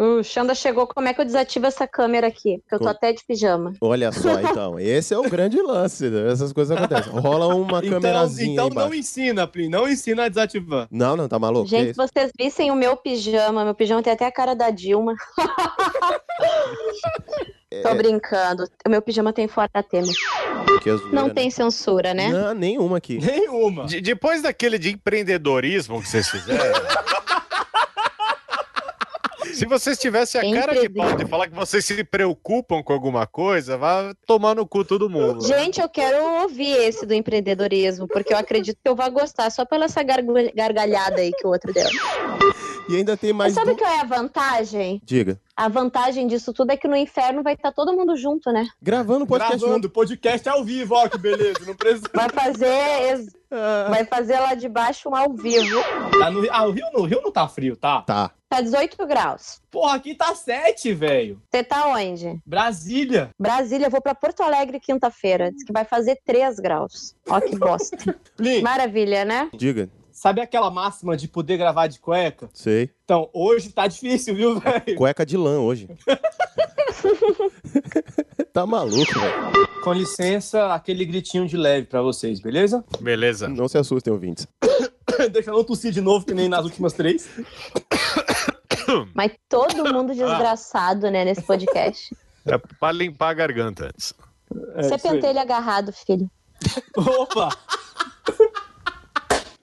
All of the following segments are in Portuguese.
O Xanda chegou, como é que eu desativo essa câmera aqui? Porque eu tô Co- até de pijama. Olha só, então. Esse é o grande lance. né? Essas coisas acontecem. Rola uma Então, câmerazinha então aí não ensina, Plin, não ensina a desativar. Não, não, tá maluco? Gente, se isso? vocês vissem o meu pijama, meu pijama tem até a cara da Dilma. É. Tô brincando. O meu pijama tem fora da Temer. Não né? tem censura, né? Não, nenhuma aqui. Nenhuma. De- depois daquele de empreendedorismo que vocês fizeram. Se vocês tivessem a cara de pau de falar que vocês se preocupam com alguma coisa, vá tomar no cu todo mundo. Gente, eu quero ouvir esse do empreendedorismo, porque eu acredito que eu vou gostar só pela essa gargalhada aí que o outro deu. E ainda tem mais. Mas sabe du- qual é a vantagem? Diga. A vantagem disso tudo é que no inferno vai estar todo mundo junto, né? Gravando podcast. Gravando, podcast ao vivo, ó, que beleza. Não precisa. Vai fazer, ex- vai fazer lá de baixo um ao vivo. Tá no, ah, o Rio, no Rio não tá frio, tá? Tá. Tá 18 graus. Porra, aqui tá 7, velho. Você tá onde? Brasília. Brasília, eu vou pra Porto Alegre quinta-feira. Diz que vai fazer 3 graus. Ó que bosta. Maravilha, né? Diga. Sabe aquela máxima de poder gravar de cueca? Sei. Então, hoje tá difícil, viu, velho? Cueca de lã hoje. tá maluco, velho. Com licença, aquele gritinho de leve pra vocês, beleza? Beleza. Não se assustem, ouvintes. Deixa eu não tossir de novo, que nem nas últimas três. Mas todo mundo desgraçado, né, nesse podcast. É pra limpar a garganta antes. É, Você pentelho agarrado, filho. Opa!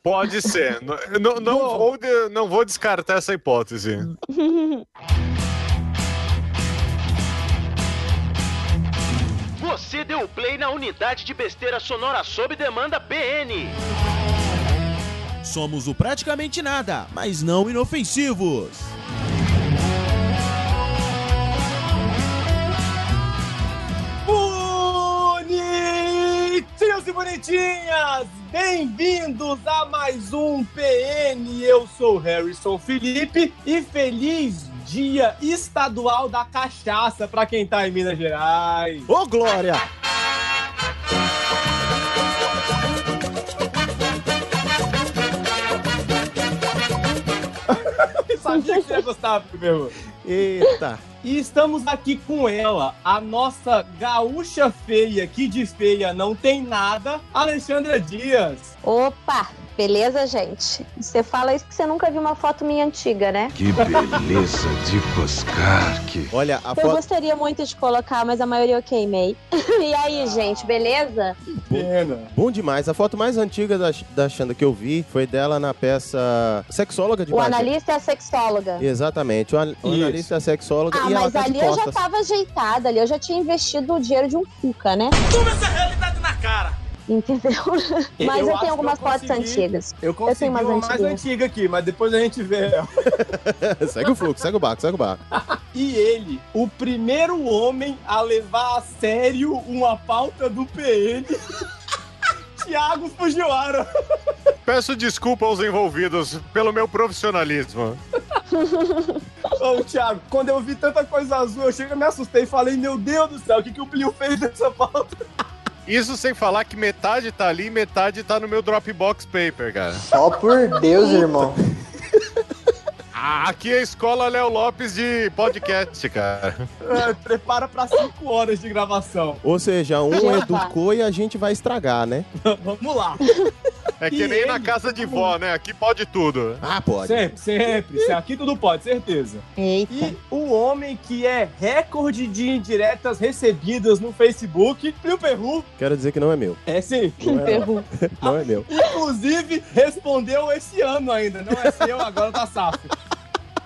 Pode ser. Não, não, vou, não vou descartar essa hipótese. Você deu play na unidade de besteira sonora sob demanda BN. Somos o praticamente nada, mas não inofensivos. Bonitinhos e bonitinhas! Bem-vindos a mais um PN. Eu sou Harrison Felipe e feliz Dia Estadual da Cachaça pra quem tá em Minas Gerais. Ô, Glória! Sabia que você ia gostar, meu. Eita! E estamos aqui com ela, a nossa gaúcha feia, que de feia não tem nada, Alexandra Dias. Opa, beleza, gente? Você fala isso porque você nunca viu uma foto minha antiga, né? Que beleza de buscar que. Olha, a Eu foto. gostaria muito de colocar, mas a maioria eu queimei. e aí, gente, beleza? Pena. Bom demais. A foto mais antiga da, da Xanda que eu vi foi dela na peça Sexóloga de O Bagé. analista é a sexóloga. Exatamente. O, an- o analista é a sexóloga Ah, e ela mas tá de ali eu já tava ajeitada, ali eu já tinha investido o dinheiro de um Fuca, né? Toma essa realidade na cara. Entendeu? Mas eu, tenho algumas eu fotos consegui- antigas. Eu consegui tenho umas uma mais antiga aqui, mas depois a gente vê. segue o fluxo, segue o barco, segue o barco. E ele, o primeiro homem a levar a sério uma pauta do PN, Thiago Fujiwara. Peço desculpa aos envolvidos pelo meu profissionalismo. Ô, Thiago, quando eu vi tanta coisa azul, eu cheguei e me assustei e falei, meu Deus do céu, o que, que o Plio fez nessa pauta? Isso sem falar que metade tá ali e metade tá no meu Dropbox Paper, cara. Só por Deus, irmão. Ah, aqui é a escola Léo Lopes de podcast, cara. É, prepara pra cinco horas de gravação. Ou seja, um Já educou e a gente vai estragar, né? Vamos lá. É que E nem na ele? casa de vó, né? Aqui pode tudo. Ah, pode. Sempre, sempre. Se Aqui tudo pode, certeza. Eita. E o homem que é recorde de indiretas recebidas no Facebook, Plio Perru, Quero dizer que não é meu. é sim. Não é, Ferrou. não é meu. Inclusive, respondeu esse ano ainda. Não é seu, agora tá safo.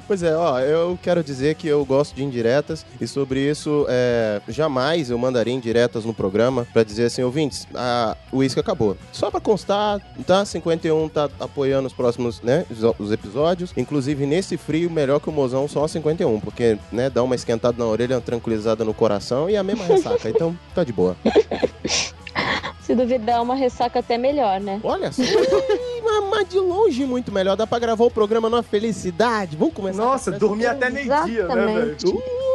Pois é, ó, eu quero dizer que eu gosto de indiretas e sobre isso, é, jamais eu mandaria indiretas no programa pra dizer assim, ouvintes, a, o uísque acabou. Só pra constar, tá? 51 tá apoiando os próximos, né, os- os episódios. Inclusive, nesse frio, melhor que o mozão só a 51, porque, né, dá uma esquentada na orelha, uma tranquilizada no coração e a mesma ressaca. Então, tá de boa. Se duvidar, é uma ressaca até melhor, né? Olha só, Ih, mas, de longe muito melhor. Dá pra gravar o programa numa felicidade. Vamos começar Nossa, com essa dormi até meio-dia, né, velho?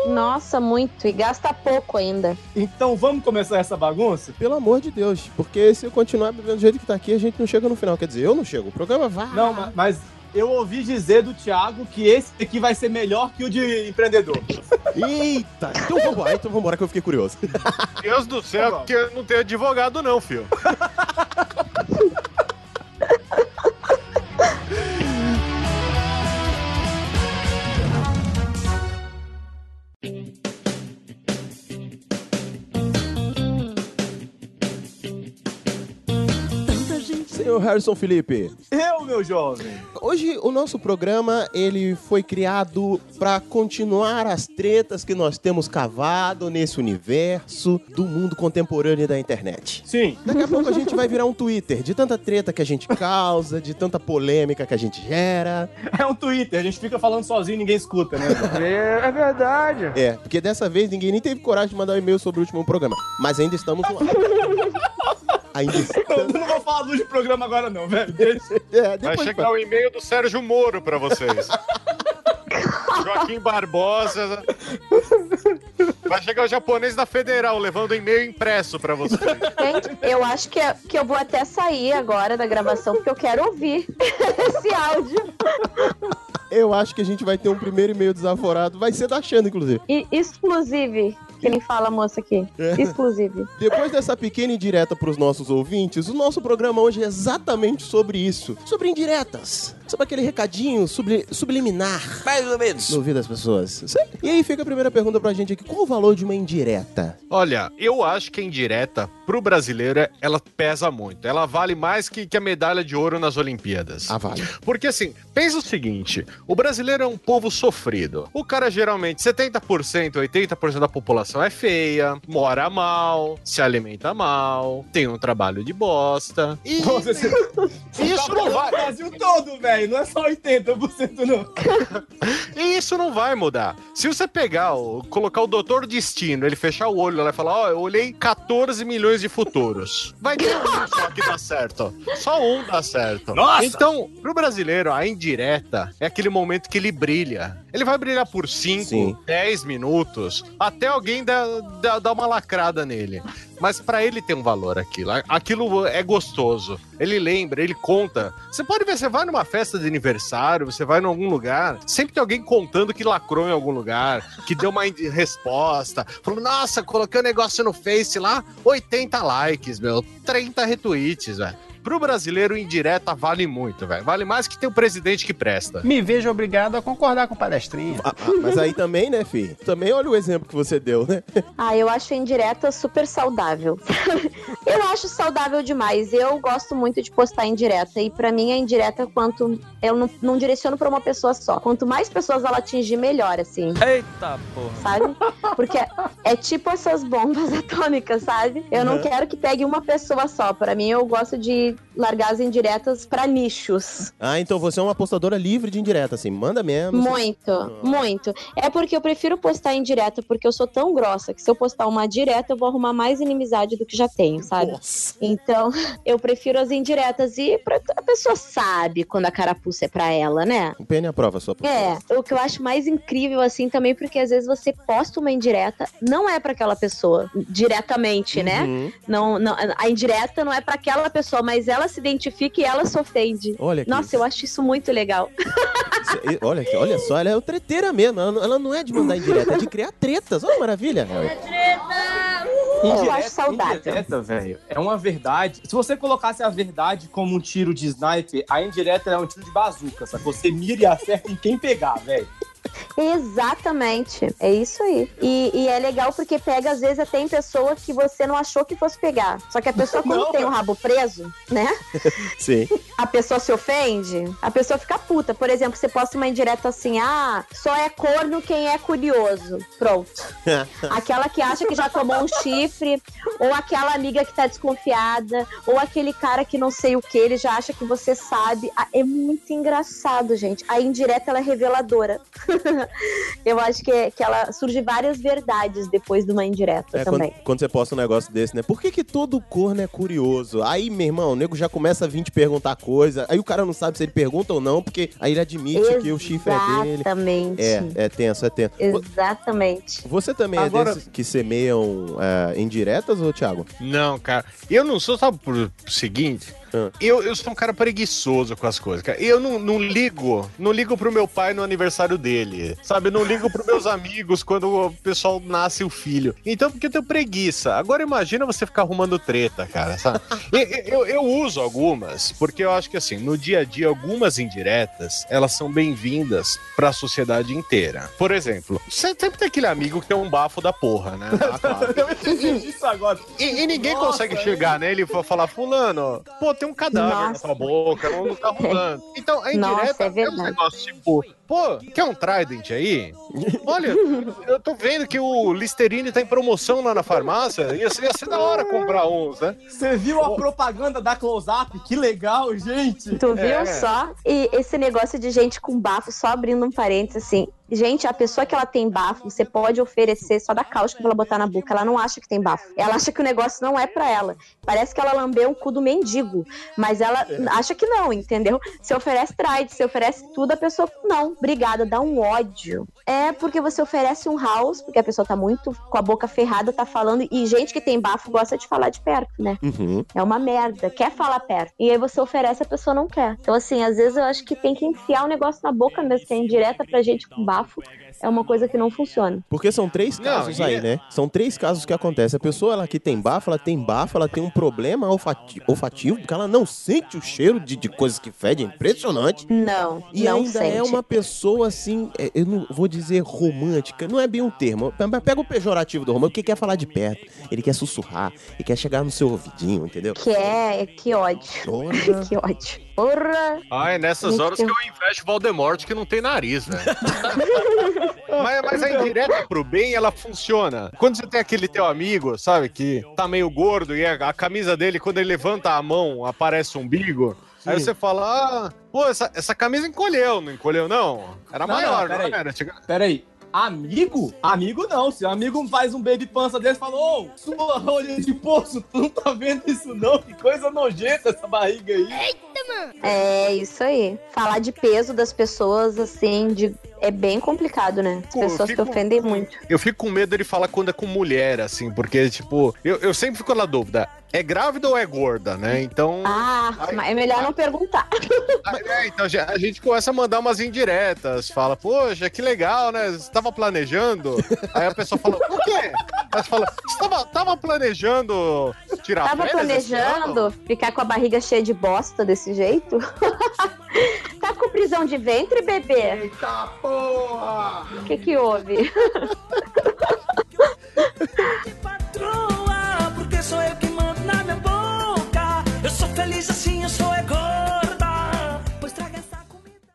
Nossa, muito. E gasta pouco ainda. Então vamos começar essa bagunça? Pelo amor de Deus, porque se eu continuar bebendo do jeito que tá aqui, a gente não chega no final. Quer dizer, eu não chego, o programa vai. Não, ma- mas eu ouvi dizer do Thiago que esse aqui vai ser melhor que o de empreendedor. Eita! Então vambora, então vambora que eu fiquei curioso. Deus do céu, Tá bom. porque não tem advogado, não, filho. Senhor Harrison Felipe, Eu, meu jovem. hoje o nosso programa ele foi criado para continuar as tretas que nós temos cavado nesse universo do mundo contemporâneo da internet. Sim. Daqui a pouco a gente vai virar um Twitter de tanta treta que a gente causa, de tanta polêmica que a gente gera. É um Twitter, a gente fica falando sozinho e ninguém escuta, né? É, é verdade. É, porque dessa vez ninguém nem teve coragem de mandar um e-mail sobre o último programa. Mas ainda estamos no Eu estamos. não vou falar do programa agora, não, velho. Deixa. É, Vai chegar o e-mail do Sérgio Moro pra vocês. Joaquim Barbosa. Vai chegar o japonês da Federal levando e-mail impresso pra vocês. Gente, eu acho que, é- que eu vou até sair agora da gravação, porque eu quero ouvir esse áudio. Eu acho que a gente vai ter um primeiro e-mail desaforado. Vai ser da Xana, inclusive. E exclusive, que nem fala a moça aqui. É. Exclusive. Depois dessa pequena indireta para os nossos ouvintes, o nosso programa hoje é exatamente sobre isso. Sobre indiretas. Sobre aquele recadinho subli- subliminar Mais ou menos. no ouvido das pessoas. E aí fica a primeira pergunta pra gente aqui. Qual o valor de uma indireta? Olha, eu acho que a indireta, pro brasileiro, é- ela pesa muito. Ela vale mais que, que a medalha de ouro nas Olimpíadas. Ah, vale. Porque assim, pensa o seguinte: o brasileiro é um povo sofrido. O cara geralmente, 70%, 80% da população é feia, mora mal, se alimenta mal, tem um trabalho de bosta. E você isso tá não vai. do Brasil todo, velho. Não é só 80%, não. E isso não vai mudar. Se você pegar, colocar o doutor destino, ele fechar o olho lá e falar: Ó, eu olhei 14 milhões de futuros. Vai ter um só que dá certo. Só um dá certo. Nossa! Então, pro brasileiro, a indireta é aquele momento que ele brilha. Ele vai brilhar por 5, Sim. 10 minutos, até alguém dar, uma lacrada nele. Mas pra ele tem um valor aquilo. Aquilo é gostoso. Ele lembra, ele conta. Você pode ver, você vai numa festa de aniversário, você vai em algum lugar, sempre tem alguém contando que lacrou em algum lugar, que deu uma resposta. Falou, nossa, coloquei um negócio no Face lá, 80 likes, meu, 30 retweets, velho. Pro brasileiro, indireta vale muito, velho. Vale mais que ter um presidente que presta. Me vejo obrigado a concordar com o palestrinha. Ah, ah, mas aí também, né, fi? Também olha o exemplo que você deu, né? Ah, eu acho a indireta super saudável. eu acho saudável demais. Eu gosto muito de postar indireta. E pra mim, a indireta, quanto. Eu não, não direciono pra uma pessoa só. Quanto mais pessoas ela atingir, melhor, assim. Eita porra. Sabe? Porque é tipo essas bombas atômicas, sabe? Eu não Uhum. quero que pegue uma pessoa só. Pra mim, eu gosto de largar as indiretas pra nichos. Ah, então você é uma apostadora livre de indireta, assim. Manda mesmo. Muito, muito. É porque eu prefiro postar indireta, porque eu sou tão grossa que se eu postar uma direta, eu vou arrumar mais inimizade do que já tenho, sabe? Nossa. Então, eu prefiro as indiretas. E pra- a pessoa sabe quando a carapuça é pra ela, né? O PN aprova a sua É, o que eu acho mais incrível, assim, também, porque às vezes você posta uma indireta, não é pra aquela pessoa diretamente, né? Uhum. Não, não, a indireta não é pra aquela pessoa, mas ela se identifica e ela se ofende. Olha Nossa, eu acho isso muito legal. Isso- Olha, olha só, ela é o treteira mesmo. Ela, não- ela não é de mandar indireta, é de criar tretas. Olha que maravilha. Eu acho saudável. Indireta, velho, é uma verdade. Se você colocasse a verdade como um tiro de sniper, a indireta é um tiro de bazuca, sabe? Você mira e acerta em quem pegar, velho. Exatamente, é isso aí. E, e é legal porque pega, às vezes, até em pessoa que você não achou que fosse pegar. Só que a pessoa, quando tem o rabo preso, né? Sim. A pessoa se ofende, a pessoa fica puta. Por exemplo, você posta uma indireta assim: ah, só é corno quem é curioso. Pronto. Aquela que acha que já tomou um chifre, ou aquela amiga que tá desconfiada, ou aquele cara que não sei o que, ele já acha que você sabe. Ah, É muito engraçado, gente. A indireta ela é reveladora. Eu acho que, que ela surge várias verdades depois de uma indireta É, quando, também. quando você posta um negócio desse, né? Por que, que todo corno é curioso? Aí, meu irmão, o nego já começa a vir te perguntar coisa. Aí o cara não sabe se ele pergunta ou não, porque aí ele admite que o chifre é dele. Exatamente. É, é tenso, é tenso. Exatamente. Você também Agora- é desses que semeiam é, indiretas, ô Thiago? Não, cara. Eu não sou, sabe por seguinte? Ah. Eu, eu sou um cara preguiçoso com as coisas, cara. Eu não, não ligo, não ligo pro meu pai no aniversário dele, sabe? Eu não ligo pros meus amigos quando o pessoal nasce o filho. Então, porque eu tenho preguiça. Agora imagina você ficar arrumando treta, cara, sabe? eu, eu, eu uso algumas, porque eu acho que assim, no dia a dia, algumas indiretas, elas são bem-vindas pra sociedade inteira. Por exemplo, você sempre tem aquele amigo que tem um bafo da porra, né? Ah, claro. Eu entendi isso agora. E, e ninguém Nossa, consegue é. chegar nele e fa- falar, fulano, pô, tem um cadáver na Nossa. sua boca, não, tá rolando. Então, a Nossa, indireta é é, um negócio tipo, pô, quer um Trident aí? Olha, eu tô vendo que o Listerine tá em promoção lá na farmácia, ia ser, ia ser da hora comprar uns, né? Você viu a propaganda da Close-Up? Que legal, gente. Tu viu É. só? E esse negócio de gente com bafo, só abrindo um parênteses assim. Gente, a pessoa que ela tem bafo, você pode oferecer só da cáustica pra ela botar na boca. Ela não acha que tem bafo. Ela acha que o negócio não é pra ela. Parece que ela lambeu um cu do mendigo. Mas ela acha que não, entendeu? Você oferece trade, você oferece tudo, a pessoa, não, obrigada, dá um ódio. É porque você oferece um house, porque a pessoa tá muito com a boca ferrada, tá falando. E gente que tem bafo gosta de falar de perto, né? Uhum. É uma merda, quer falar perto. E aí você oferece, a pessoa não quer. Então, assim, às vezes eu acho que tem que enfiar o negócio na boca mesmo, que é indireta pra gente com bafo. É uma coisa que não funciona. Porque são três Não, casos e aí, é- né? São três casos que acontecem. A pessoa ela que tem bafo, ela tem bafo, ela tem um problema olfati- olfativo, porque ela não sente o cheiro de, de coisas que fedem. É impressionante. Não, E não ainda sente. é uma pessoa assim, é, eu não vou dizer romântica, não é bem um termo. Pe- Pega o pejorativo do romântico, que quer falar de perto, ele quer sussurrar, ele quer chegar no seu ouvidinho, entendeu? Que é, que ódio. Que ódio. Porra! Ai, nessas horas que eu invejo o Voldemort, que não tem nariz, velho. mas, mas a indireta pro bem, ela funciona. Quando você tem aquele teu amigo, sabe, que tá meio gordo e a, a camisa dele, quando ele levanta a mão, aparece o umbigo. Aí você fala, ah, pô, essa, essa camisa encolheu, não encolheu não? Era Não, maior, não, não, peraí. era? Chega- Pera aí. Amigo? Amigo não. Se o amigo faz um baby pança desse e fala, ô, sua rolha de poço, tu não tá vendo isso não? Que coisa nojenta essa barriga aí. É isso aí. Falar de peso das pessoas, assim, de... é bem complicado, né? As pessoas se fico- ofendem muito. Eu fico com medo dele falar quando é com mulher, assim, porque, tipo, eu, eu sempre fico na dúvida, é grávida ou é gorda, né? Então. Ah, Ai, mas é melhor não perguntar. Ah, é, então já- a gente começa a mandar umas indiretas, fala, poxa, que legal, né? Você tava planejando? Aí a pessoa fala, o quê? Aí você fala, você tava, tava planejando tirar Tava férias esse ano?" planejando ficar com a barriga cheia de bosta desse jeito? tá com prisão de ventre, bebê? Eita porra! O que que houve? patroa, porque sou eu que mando feliz assim, eu sou é gorda. Pois traga essa comida.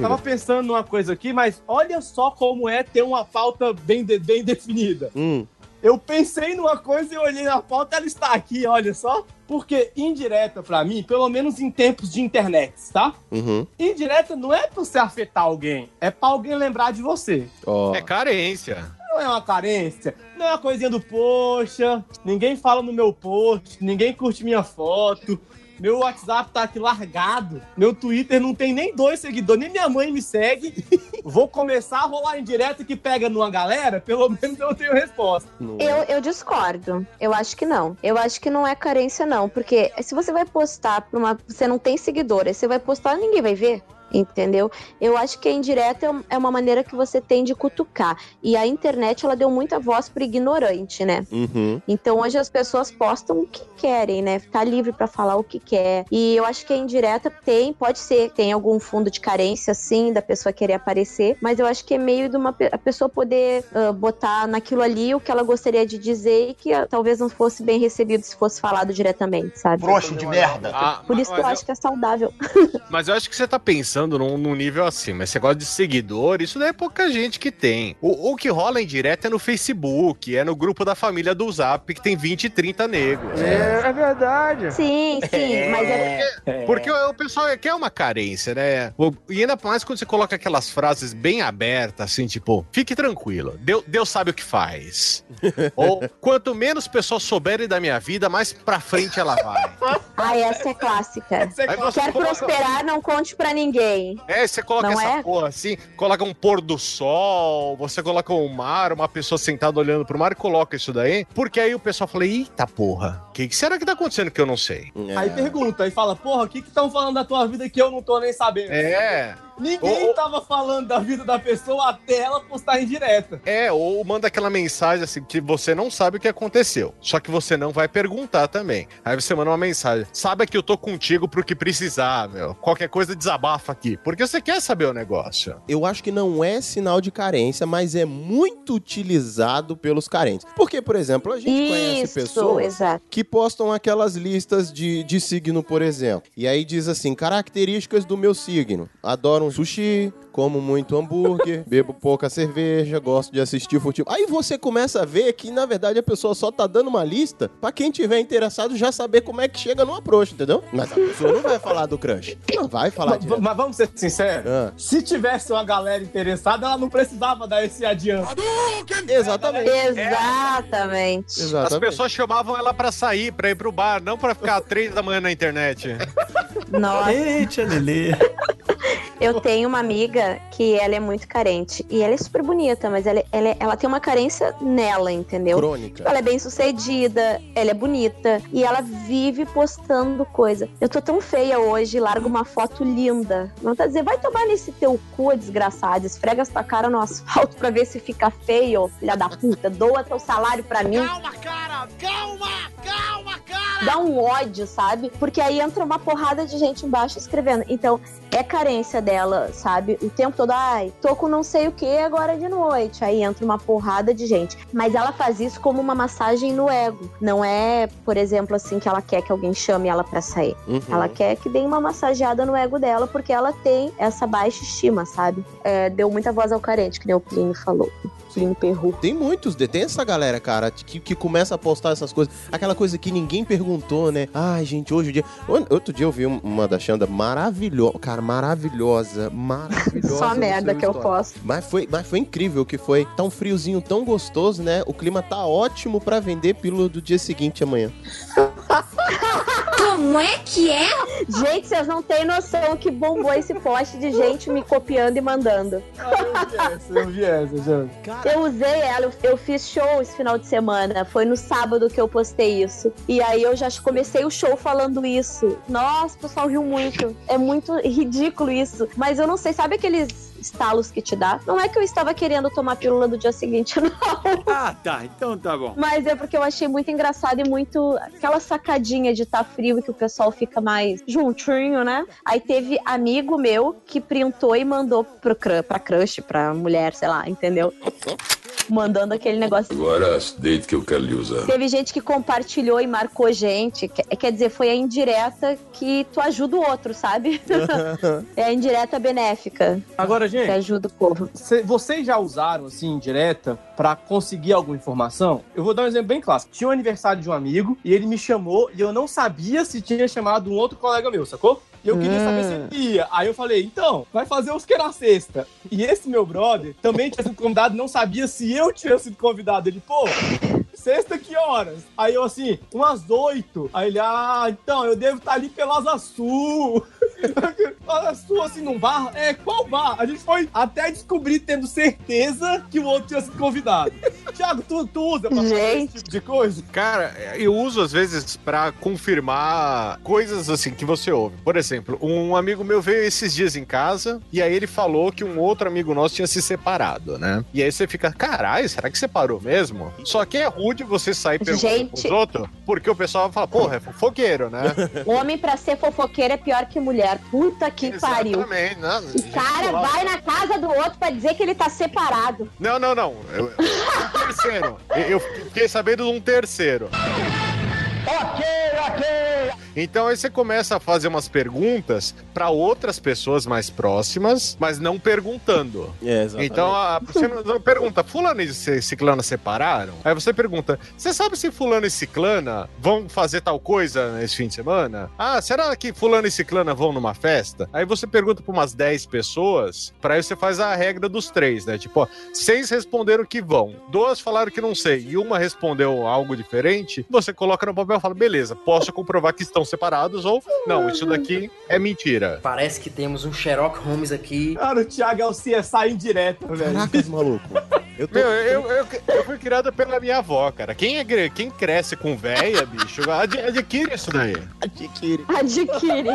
Tava pensando numa coisa aqui, mas olha só como é ter uma pauta bem, de- bem definida. Hum, Eu pensei numa coisa e olhei na pauta, ela está aqui, olha só. Porque indireta, pra mim, pelo menos em tempos de internet, tá? uhum. Indireta não é pra você afetar alguém, é pra alguém lembrar de você. Ó, É carência. Não é uma carência, não é uma coisinha do poxa, ninguém fala no meu post, ninguém curte minha foto, meu WhatsApp tá aqui largado, meu Twitter não tem nem dois seguidores, nem minha mãe me segue. Vou começar a rolar em direto que pega numa galera, pelo menos eu tenho resposta. Eu, é. eu discordo. Eu acho que não. Eu acho que não é carência, não. Porque se você vai postar pra uma. Você não tem seguidor, aí você vai postar, ninguém vai ver. Entendeu? Eu acho que a indireta é é uma maneira que você tem de cutucar. E a internet, ela deu muita voz pro ignorante, né? Uhum. Então hoje as pessoas postam o que querem, né? Tá livre pra falar o que quer. E eu acho que a indireta tem, pode ser, tem algum fundo de carência, sim, da pessoa querer aparecer, mas eu acho que é meio de uma a pessoa poder ah, botar naquilo ali o que ela gostaria de dizer e que ah, talvez não fosse bem recebido se fosse falado diretamente, sabe? Broxo de merda. Ah, Por isso que eu mas, acho que é saudável. mas eu acho que você tá pensando num, num nível assim, mas você gosta de seguidor, isso daí é pouca gente que tem. O, o que rola em direto é no Facebook, é no grupo da família do Zap, que tem 20 e 30 negros. É, é verdade. Sim, sim, mas é. Porque o, o pessoal quer uma carência, né? O- E ainda mais quando você coloca aquelas frases bem abertas, assim, tipo, fique tranquilo, Deus, Deus sabe o que faz. Ou, quanto menos pessoas souberem da minha vida, mais pra frente ela vai. Ai, Ah, essa é clássica. Aí você Quer coloca- prosperar, não conte pra ninguém. É, você coloca Não essa é? porra assim, coloca um pôr do sol, você coloca um mar, uma pessoa sentada olhando pro mar e coloca isso daí, porque aí o pessoal fala, eita porra, o que, que será que tá acontecendo que eu não sei? Aí pergunta, aí fala, porra, o que que estão falando da tua vida que eu não tô nem sabendo? É. Ninguém tava falando da vida da pessoa até ela postar em direta. É, ou manda aquela mensagem assim que você não sabe o que aconteceu. Só que você não vai perguntar também. Aí você manda uma mensagem. Sabe que eu tô contigo pro que precisar, meu. Qualquer coisa desabafa aqui. Porque você quer saber o negócio. Eu acho que não é sinal de carência, mas é muito utilizado pelos carentes. Porque, por exemplo, a gente conhece Isso, pessoas exato. que postam aquelas listas de, de signo, por exemplo. E aí diz assim: características do meu signo. Adoro um sushi, como muito hambúrguer, bebo pouca cerveja, gosto de assistir futebol. Aí você começa a ver que, na verdade, a pessoa só tá dando uma lista pra quem tiver interessado já saber como é que chega no approach, entendeu? Mas a pessoa não vai falar do crush. Não vai falar direto. mas vamos ser sinceros. Ah. Se tivesse uma galera interessada, ela não precisava dar esse adianto. Exatamente. Exatamente. As pessoas chamavam ela pra sair, pra ir pro bar, não pra ficar três da manhã na internet. Nossa. Eita, Lelê. Eu tenho uma amiga que ela é muito carente. E ela é super bonita, mas ela, ela, ela tem uma carência nela, entendeu? Crônica. Ela é bem sucedida, ela é bonita. E ela vive postando coisa. Eu tô tão feia hoje, largo uma foto linda. Não tá dizer, vai tomar nesse teu cu, desgraçado. Esfrega essa cara no asfalto pra ver se fica feio, filha da puta. Doa teu salário pra mim. Calma, cara! Calma! Calma, cara! dá um ódio, sabe? Porque aí entra uma porrada de gente embaixo escrevendo. Então, é carência dela, sabe? O tempo todo, ai, tô com não sei o que agora de noite. Aí entra uma porrada de gente. Mas ela faz isso como uma massagem no ego. Não é, por exemplo, assim, que ela quer que alguém chame ela pra sair. Uhum. Ela quer que dê uma massageada no ego dela, porque ela tem essa baixa estima, sabe? É, deu muita voz ao carente, que nem o Plínio falou. Plínio Perru. Tem muitos, tem essa galera, cara, que, que começa a postar essas coisas. Aquela coisa que ninguém perguntou, né? Ai, gente, hoje o dia. Outro dia eu vi um- uma da Xanda maravilhosa. Cara, maravilhosa. Maravilhosa. Só merda que eu posto. Mas foi, mas foi incrível que foi. Tá um friozinho tão gostoso, né? O clima tá ótimo pra vender pílula do dia seguinte amanhã. Como é que é? Gente, vocês não têm noção que bombou esse post de gente me copiando e mandando. Eu vi essa, Jana. Eu usei ela, eu- eu fiz show esse final de semana. Foi no sábado que eu postei isso. E aí eu já comecei o show falando isso. Nossa, o pessoal riu muito. É muito ridículo isso. Mas eu não sei, sabe aqueles estalos que te dá? Não é que eu estava querendo tomar pílula do dia seguinte, não. Ah, tá. Então tá bom. Mas é porque eu achei muito engraçado e muito aquela sacadinha de estar frio e que o pessoal fica mais juntinho, né? Aí teve amigo meu que printou e mandou pro, pra crush, pra mulher, sei lá, entendeu? Mandando aquele negócio. Agora, deito que eu quero lhe usar. Teve gente que compartilhou e marcou gente. Quer, quer dizer, foi a indireta que tu ajuda o outro, sabe? é a indireta benéfica. Agora, gente. Que ajuda o povo. Cê- vocês já usaram, assim, direta pra conseguir alguma informação? Eu vou dar um exemplo bem clássico. Tinha um aniversário de um amigo e ele me chamou e eu não sabia se tinha chamado um outro colega meu, sacou? E eu queria saber se ele ia. Aí eu falei, então, vai fazer os que na sexta. E esse meu brother também tinha sido convidado, não sabia se eu tinha sido convidado. Ele, pô, sexta que horas? Aí eu assim, umas oito. Aí ele, ah, então, eu devo estar ali pela Asa Sul. Asa Sul, assim, num bar? É, qual bar? A gente foi até descobrir, tendo certeza que o outro tinha sido convidado. Thiago, tu, tu usa pra fazer esse tipo de coisa? Cara, eu uso às vezes pra confirmar coisas assim que você ouve. Por exemplo, um amigo meu veio esses dias em casa e aí ele falou que um outro amigo nosso tinha se separado, né? E aí você fica, caralho, será que separou mesmo? Só que é rude você sair perguntando Gente. pros outros, porque o pessoal vai falar, porra, é fofoqueiro, né? Homem pra ser fofoqueiro é pior que mulher. Puta que pariu. Exatamente, né? O cara vai na casa do outro pra dizer que ele tá separado. Não, não, não. Eu- um terceiro. Eu- Eu fiquei sabendo de um terceiro. Ok, ok! Então aí você começa a fazer umas perguntas pra outras pessoas mais próximas, mas não perguntando. É. Então a, você não, pergunta, fulano e ciclana separaram? Aí você pergunta, você sabe se fulano e ciclana vão fazer tal coisa nesse fim de semana? Ah, será que fulano e ciclana vão numa festa? Aí você pergunta pra umas 10 pessoas, pra aí você faz a regra dos três, né? Tipo, ó, seis responderam que vão, duas falaram que não sei, e uma respondeu algo diferente, você coloca no papel e fala, beleza, posso comprovar que estão estão separados, ou não, isso daqui é mentira. Parece que temos um Sherlock Holmes aqui. Cara, o Thiago é o CSI indireto, velho. Caracas, maluco. Eu tô... Meu, eu, eu, eu fui criada pela minha avó, cara. Quem, é, quem cresce com véia, bicho, ad- adquire isso daí. Adquire. Adquire.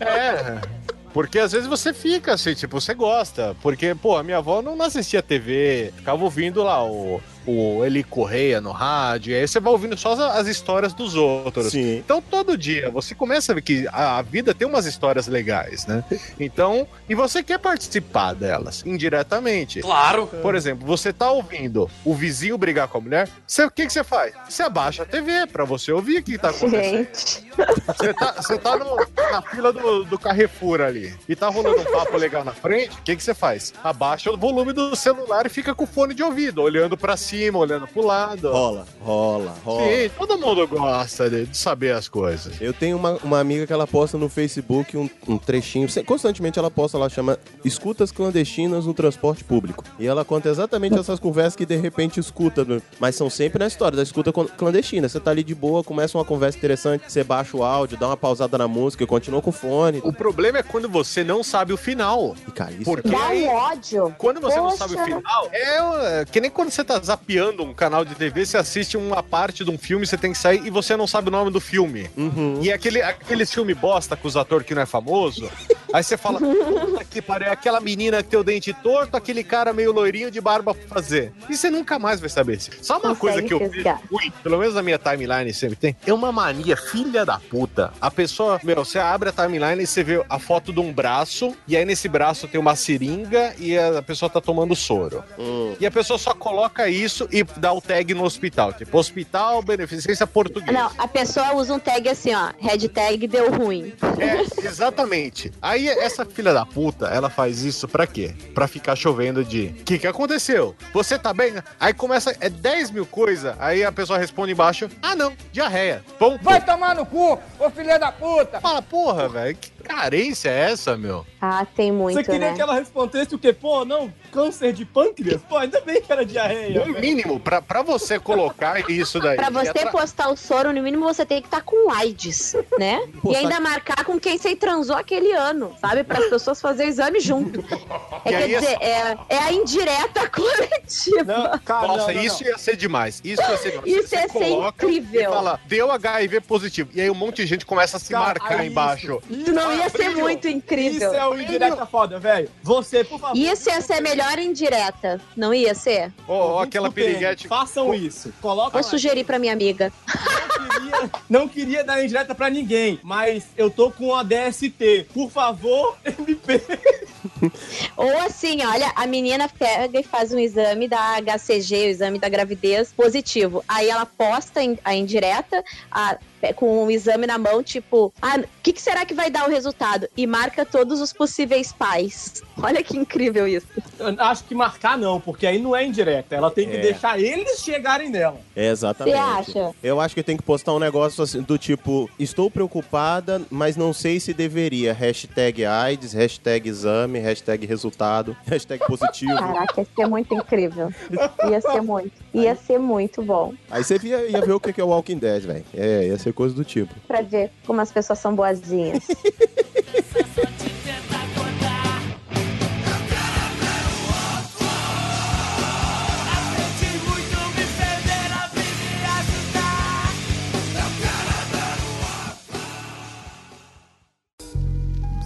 É. Porque às vezes você fica assim, tipo, você gosta. Porque, pô, a minha avó não assistia TV, ficava ouvindo lá o, o Eli Correia no rádio, e aí você vai ouvindo só as, as histórias dos outros. Sim. Então todo dia você começa a ver que a, a vida tem umas histórias legais, né? Então, e você quer participar delas, indiretamente. Claro. Por exemplo, você tá ouvindo o vizinho brigar com a mulher, você- o que, que você faz? Você abaixa a TV pra você ouvir o que tá acontecendo. Gente. Você tá, você tá no- na fila do, do Carrefour ali e tá rolando um papo legal na frente, o que, que você faz? Abaixa o volume do celular e fica com o fone de ouvido, olhando pra cima, olhando pro lado. Rola, rola, rola. Sim, todo mundo gosta de, de saber as coisas. Eu tenho uma, uma amiga que ela posta no Facebook um, um trechinho, constantemente ela posta, ela chama Escutas Clandestinas no Transporte Público. E ela conta exatamente essas conversas que de repente escuta, mas são sempre na história da escuta clandestina. Você tá ali de boa, começa uma conversa interessante, você baixa o áudio, dá uma pausada na música e continua com o fone. O problema é quando você não sabe o final. E, cara, isso Porque Dá um ódio. quando você não Poxa. sabe o final, é, é que nem quando você tá zapeando um canal de TV, você assiste uma parte de um filme, você tem que sair e você não sabe o nome do filme. Uhum. E aquele, aquele filme bosta com os atores que não é famoso, aí você fala, puta que pariu, é aquela menina que tem o dente torto, aquele cara meio loirinho de barba pra fazer. E você nunca mais vai saber. Só uma Consegue coisa que eu vejo, pelo menos na minha timeline sempre tem, é uma mania filha da puta. A pessoa, meu, você abre a timeline e você vê a foto de um braço, e aí nesse braço tem uma seringa e a pessoa tá tomando soro. Hum. E a pessoa só coloca isso e dá o tag no hospital. Tipo, hospital, beneficência português. Não, a pessoa usa um tag assim, ó. Hashtag deu ruim. É, exatamente. Aí essa filha da puta, ela faz isso pra quê? Pra ficar chovendo de. O que, que aconteceu? Você tá bem? Aí começa, é 10 mil coisas, aí a pessoa responde embaixo: Ah, não, diarreia. Ponto. Vai tomar no cu, ô filha da puta! Fala, porra, velho, que carência é essa, meu? Ah, tem muito, Você queria né? que ela respondesse o quê? Pô, não, câncer de pâncreas? Pô, ainda bem que era diarreia. No mínimo, pra, pra você colocar isso daí. Pra você atra- postar o soro, no mínimo você tem que estar com AIDS, né? E ainda marcar com quem você transou aquele ano, sabe? Para as pessoas fazerem o exame junto. É, quer dizer, é, é a indireta coletiva. Não, cara, Nossa, não, não, isso não. ia ser demais. Isso ia ser demais. Isso Você ia ser incrível. Fala, deu HIV positivo. E aí um monte de gente começa a se Cara, marcar aí embaixo. isso- Isso não ia ser muito incrível. Isso é o indireta foda, velho. Você, por favor. Isso ia ser melhor indireta, não ia ser? Ou ouvintes aquela do PN, piriguete. Façam isso. Coloca Vou lá. sugerir pra minha amiga. Não queria, não queria dar indireta pra ninguém, mas eu tô com a DST. Por favor, MP. Ou assim, olha, a menina pega e faz um exame da HCG, o exame da gravidez positivo. Aí ela posta a indireta a- com o exame na mão, tipo, ah, o que, que será que vai dar o resultado? E marca todos os possíveis pais. Olha que incrível isso. Eu acho que marcar não, porque aí não é indireta. Ela tem que É. deixar eles chegarem nela. É, exatamente. Você acha? Eu acho que tem que postar um negócio assim, do tipo, estou preocupada, mas não sei se deveria. Hashtag AIDS, hashtag exame, hashtag resultado, hashtag positivo. Caraca, ia ser muito incrível. Ia ser muito. Ia ser muito bom. Aí você ia, ia ver o que que é o Walking Dead, velho. É, ia ser coisa do tipo. Pra ver como as pessoas são boazinhas.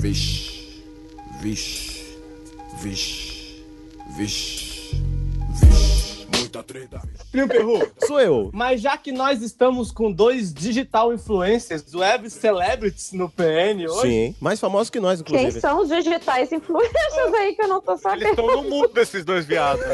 Vixe, vixe, vixe, vixe, Muita treta. Primo Perru, Sou eu. mas já que nós estamos com dois digital influencers, web celebrities no PN hoje, Sim. Mais famoso que nós, Quem inclusive. são os digitais influencers aí que eu não tô Eles sabendo? estão no mundo desses dois viados.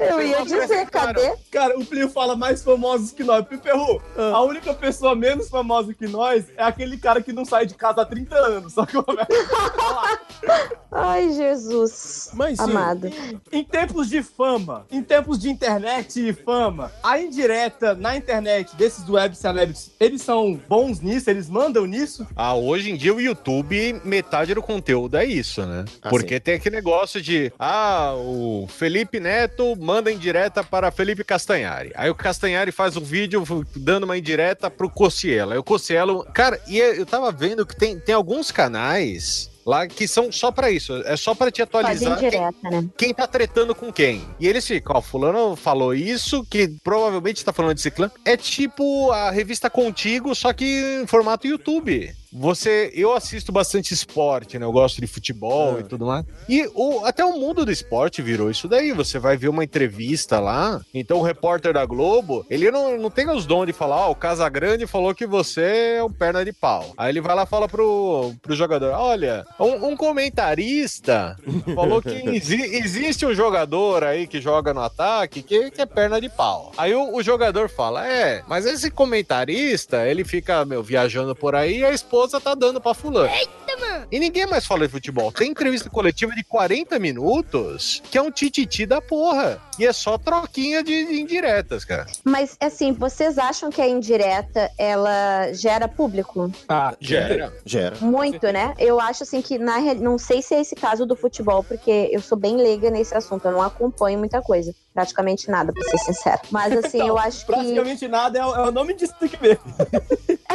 Eu ia dizer, cadê? cara, o Plio fala mais famosos que nós. Primo Perru, Ah. a única pessoa menos famosa que nós é aquele cara que não sai de casa há 30 anos. Só que o Ai, Jesus. Mas sim. Amado. Em tempos de fama, em tempos de internet e fama, a indireta na internet desses web celebrities, eles são bons nisso? Eles mandam nisso? Ah, hoje em dia o YouTube, metade do conteúdo é isso, né? Ah, Porque tem aquele negócio de, ah, o Felipe Neto manda indireta para Felipe Castanhari. Aí o Castanhari faz um vídeo dando uma indireta pro Cossielo. Aí o Cossielo. Cara, e eu tava vendo que tem, tem alguns canais. Lá que são só pra isso, é só pra te atualizar quem, né? quem tá tretando com quem. E eles ficam, ó, fulano falou isso, que provavelmente tá falando de ciclano. É tipo a revista Contigo, só que em formato YouTube. Você, eu assisto bastante esporte, né? Eu gosto de futebol Ah. e tudo mais. E o, até o mundo do esporte virou isso daí. Você vai ver uma entrevista lá, então o repórter da Globo, ele não, não tem os dons de falar, ó, o Casagrande falou que você é um perna de pau. Aí ele vai lá e fala pro, pro jogador, olha, um, um comentarista falou que exi- existe um jogador aí que joga no ataque que, que é perna de pau. Aí o, o jogador fala, é, mas esse comentarista, ele fica, meu, viajando por aí e a esposa tá dando pra fulano. E ninguém mais fala de futebol. Tem entrevista coletiva de 40 minutos que é um tititi da porra. E é só troquinha de, de indiretas, cara. Mas, assim, vocês acham que a indireta, ela gera público? Ah, Gera. Gera. Muito, né? Eu acho, assim, que na real- não sei se é esse caso do futebol, porque eu sou bem leiga nesse assunto, eu não acompanho muita coisa. Praticamente nada, pra ser sincero. Mas, assim, eu acho que... Praticamente nada é, o- é o nome disso aqui mesmo.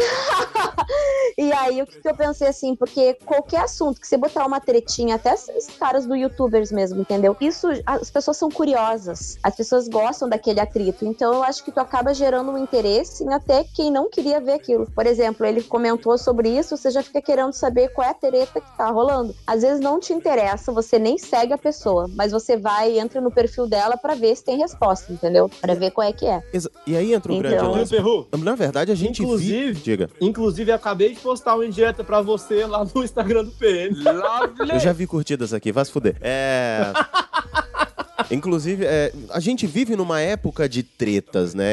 E aí, o que, que eu pensei assim? Porque qualquer assunto que você botar uma tretinha, até esses caras do youtubers mesmo, entendeu? Isso, as pessoas são curiosas. As pessoas gostam daquele atrito. Então, eu acho que tu acaba gerando um interesse em até quem não queria ver aquilo. Por exemplo, ele comentou sobre isso, você já fica querendo saber qual é a treta que tá rolando. Às vezes não te interessa, você nem segue a pessoa, mas você vai e entra no perfil dela pra ver se tem resposta, entendeu? Pra ver qual é que é. Exa- E aí entra um Então- grande lance. Perru? Na verdade, a gente Inclusive- vive... Diga. Inclusive, eu acabei de postar uma indireta pra você lá no Instagram do PM. Eu já vi curtidas aqui, vai se fuder. É. Inclusive, é, a gente vive numa época de tretas, né?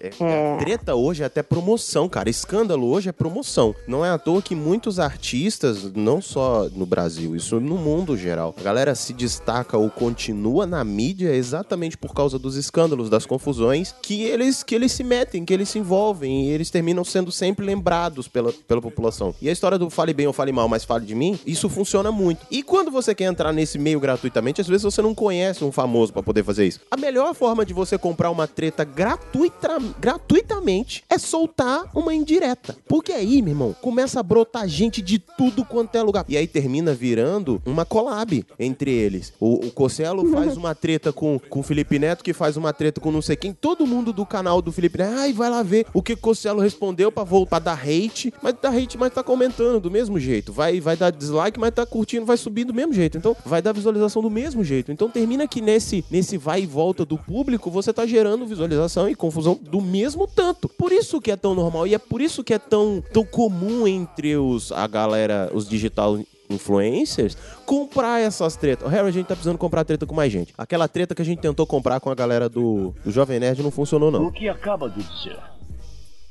É, É. Treta hoje é até promoção, cara. Escândalo hoje é promoção. Não é à toa que muitos artistas, não só no Brasil, isso no mundo geral, a galera se destaca ou continua na mídia exatamente por causa dos escândalos, das confusões que eles, que eles se metem, que eles se envolvem e eles terminam sendo sempre lembrados pela, pela população. E a história do fale bem ou fale mal, mas fale de mim, isso funciona muito. E quando você quer entrar nesse meio gratuitamente, às vezes você não conhece um famoso pra poder fazer isso. A melhor forma de você comprar uma treta gratuita, gratuitamente é soltar uma indireta. Porque aí, meu irmão, começa a brotar gente de tudo quanto é lugar. E aí termina virando uma collab entre eles. O, o Cocelo faz uma treta com, com o Felipe Neto, que faz uma treta com não sei quem. Todo mundo do canal do Felipe Neto, ai, vai lá ver o que o Cocelo respondeu pra voltar dar hate. Mas dá hate, mas tá comentando do mesmo jeito. Vai, vai dar dislike, mas tá curtindo, vai subir do mesmo jeito. Então, vai dar visualização do mesmo jeito. Então, termina que nesse, nesse vai e volta do público, você tá gerando visualização e confusão do mesmo tanto. Por isso que é tão normal e é por isso que é tão, tão comum entre os, a galera, os digital influencers, comprar essas tretas. Harry, a gente tá precisando comprar treta com mais gente. Aquela treta que a gente tentou comprar com a galera do, do Jovem Nerd não funcionou, não. O que acaba de dizer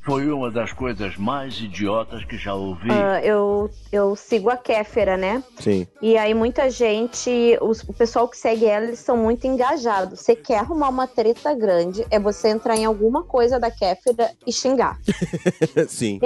foi uma das coisas mais idiotas que já ouvi. Ah, eu, eu sigo a Kéfera, né? Sim. E aí muita gente, os- o pessoal que segue ela, eles são muito engajados. Você quer arrumar uma treta grande, é você entrar em alguma coisa da Kéfera e xingar. Sim.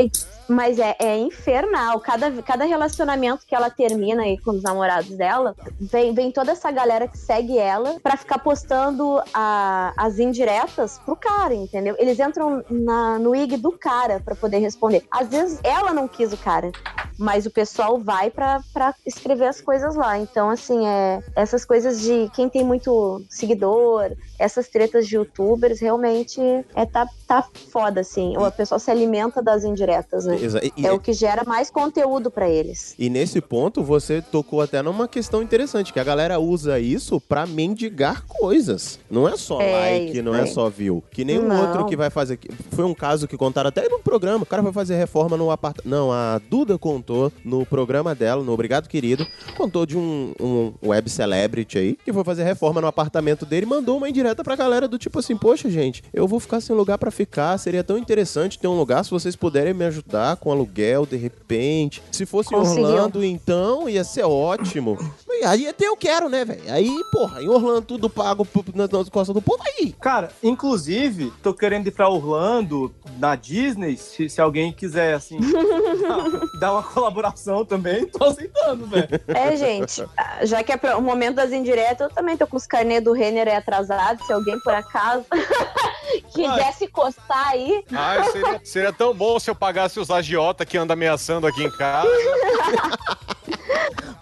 Mas é, é infernal. Cada, cada relacionamento que ela termina aí com os namorados dela, vem, vem toda essa galera que segue ela pra ficar postando a- as indiretas pro cara, entendeu? Eles entram na- no IG do cara pra poder responder. Às vezes ela não quis o cara, mas o pessoal vai pra, pra escrever as coisas lá. Então, assim, é, essas coisas de quem tem muito seguidor, essas tretas de youtubers, realmente é, tá, tá foda, assim. O pessoal se alimenta das indiretas, né? E- e- é o que gera mais conteúdo pra eles. E nesse ponto, você tocou até numa questão interessante, que a galera usa isso pra mendigar coisas. Não é só É like, não é aí. só view. Que nem um Não. outro que vai fazer... Foi um caso que contaram até no programa. O cara vai fazer reforma no apartamento... Não, a Duda contou no programa dela, no Obrigado Querido, contou de um, um web celebrity aí, que foi fazer reforma no apartamento dele e mandou uma indireta pra galera do tipo assim, poxa, gente, eu vou ficar sem lugar pra ficar, seria tão interessante ter um lugar se vocês puderem me ajudar com aluguel, de repente. Se fosse em Conseguiu. Orlando, então, ia ser ótimo. Aí até eu quero, né, velho? Aí, porra, em Orlando tudo pago nas costas do povo aí. Cara, inclusive, tô querendo ir pra Orlando, na Disney, se, se alguém quiser, assim, dar- uma colaboração também, tô aceitando, velho. É, gente, já que é o momento das indiretas, eu também tô com os carnê do Renner aí atrasados. Se alguém por acaso quisesse encostar aí. Ai, seria, seria tão bom se eu pagasse os agiota que anda ameaçando aqui em casa.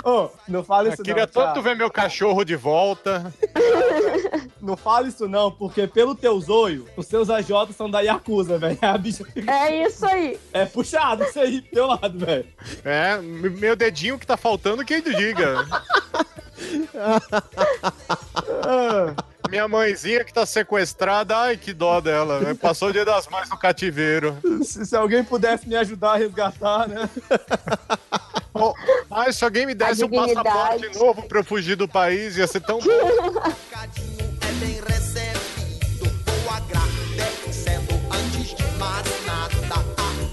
Ô, não fala Eu isso queria não, cara. tanto ver meu cachorro de volta. Não fala isso não, porque pelo teu zoio, os seus AJ são da Yakuza, velho. É isso aí. É puxado isso aí, teu lado, velho. É, meu dedinho que tá faltando, quem diga. Minha mãezinha que tá sequestrada, ai que dó dela. né? Passou o dia das mães no cativeiro. Se, se alguém pudesse me ajudar a resgatar, né? Oh, ai, se alguém me desse um passaporte novo pra eu fugir do país, ia ser tão bom. é bem recebido. Vou agradecendo antes de mais nada.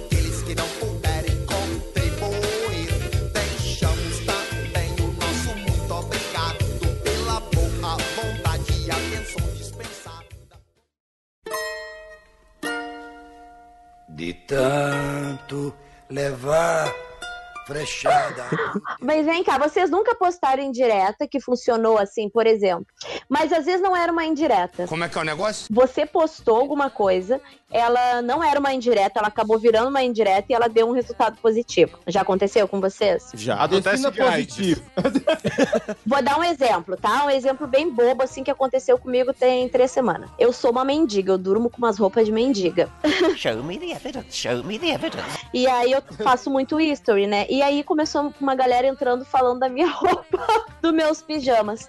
Aqueles que não puderem contribuir, deixamos também o nosso muito obrigado pela boa vontade e atenção dispensada. De tanto levar frechada. Mas vem cá, vocês nunca postaram indireta que funcionou assim, por exemplo. Mas às vezes não era uma indireta. Como é que é o negócio? Você postou alguma coisa, ela não era uma indireta, ela acabou virando uma indireta e ela deu um resultado positivo. Já aconteceu com vocês? Já. Acontece positivo. Vou dar um exemplo, tá? Um exemplo bem bobo, assim, que aconteceu comigo tem três semanas. Eu sou uma mendiga, eu durmo com umas roupas de mendiga. Show me the evidence. Show me the evidence. E aí eu faço muito history, né? E aí começou uma galera entrando falando da minha roupa, dos meus pijamas.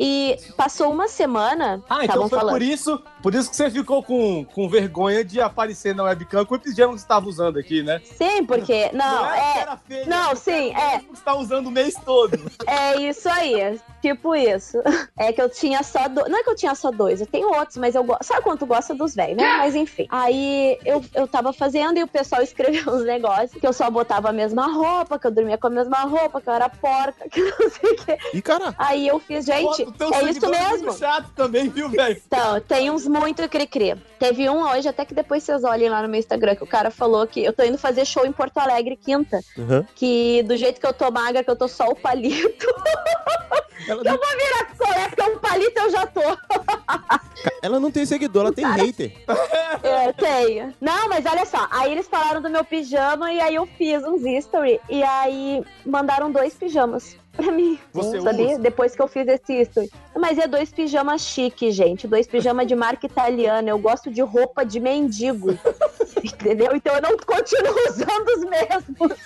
E passou uma semana, Ah, então foi falando. por isso, por isso que você ficou com, com vergonha de aparecer na webcam com o pijama que você tava usando aqui, né? Sim, porque. Não, é que é. Não, sim, é. que você tá usando o mês todo. É isso aí, tipo isso. É que eu tinha só dois. Não é que eu tinha só dois, eu tenho outros, mas eu gosto. Sabe quanto gosta dos velhos, né? Mas enfim. Aí eu, eu tava fazendo e o pessoal escreveu uns negócios que eu só botava a mesma roupa, que eu dormia com a mesma roupa, que eu era porca, que não sei o quê. E cara, Aí eu fiz, gente, teu é isso seguidor mesmo. muito chato também, viu, velho? Então, tem uns muito cri-cri. Teve um hoje, até que depois vocês olhem lá no meu Instagram, que o cara falou que eu tô indo fazer show em Porto Alegre quinta. Uhum. Que do jeito que eu tô magra, que eu tô só o palito. Ela eu vou virar colé, porque um palito eu já tô. ela não tem seguidor, ela tem hater. É, tenho. Não, mas olha só, aí eles falaram do meu pijama e aí eu fiz uns history e aí mandaram dois pijamas pra mim. Você sabia? usa? Depois que eu fiz esse history. Mas é dois pijamas chique, gente. Dois pijamas de marca italiana. Eu gosto de roupa de mendigo. Entendeu? Então eu não continuo usando os mesmos.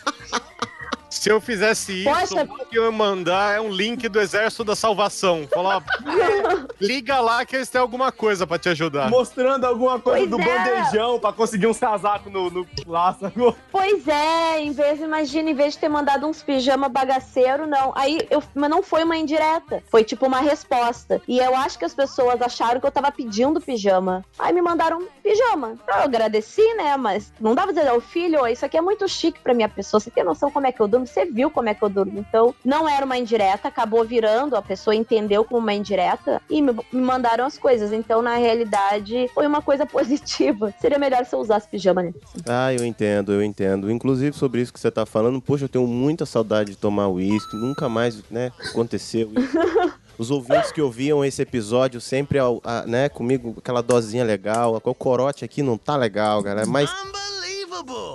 Se eu fizesse isso, Poxa. o que eu ia mandar é um link do Exército da Salvação. Falar, liga lá que eles têm alguma coisa pra te ajudar. Mostrando alguma coisa Pois do é. bandejão pra conseguir uns casacos no, no sacou? Pois é, em vez, imagina, em vez de ter mandado uns pijama bagaceiro, não. Aí eu, mas não foi uma indireta, foi tipo uma resposta. E eu acho que as pessoas acharam que eu tava pedindo pijama. Aí me mandaram pijama. Eu agradeci, né? Mas não dava pra dizer, ô filho, isso aqui é muito chique pra minha pessoa. Você tem noção como é que eu durmo? Você viu como é que eu durmo? Então, não era uma indireta, acabou virando, a pessoa entendeu como uma indireta e me, me mandaram as coisas. Então, na realidade, foi uma coisa positiva. Seria melhor se eu usasse pijama, né? Ah, eu entendo, eu entendo. Inclusive sobre isso que você tá falando, poxa, eu tenho muita saudade de tomar uísque, nunca mais, né, aconteceu isso. Os ouvintes que ouviam esse episódio sempre, ao- a- né, comigo, aquela dosinha legal, o corote aqui não tá legal, galera, mas...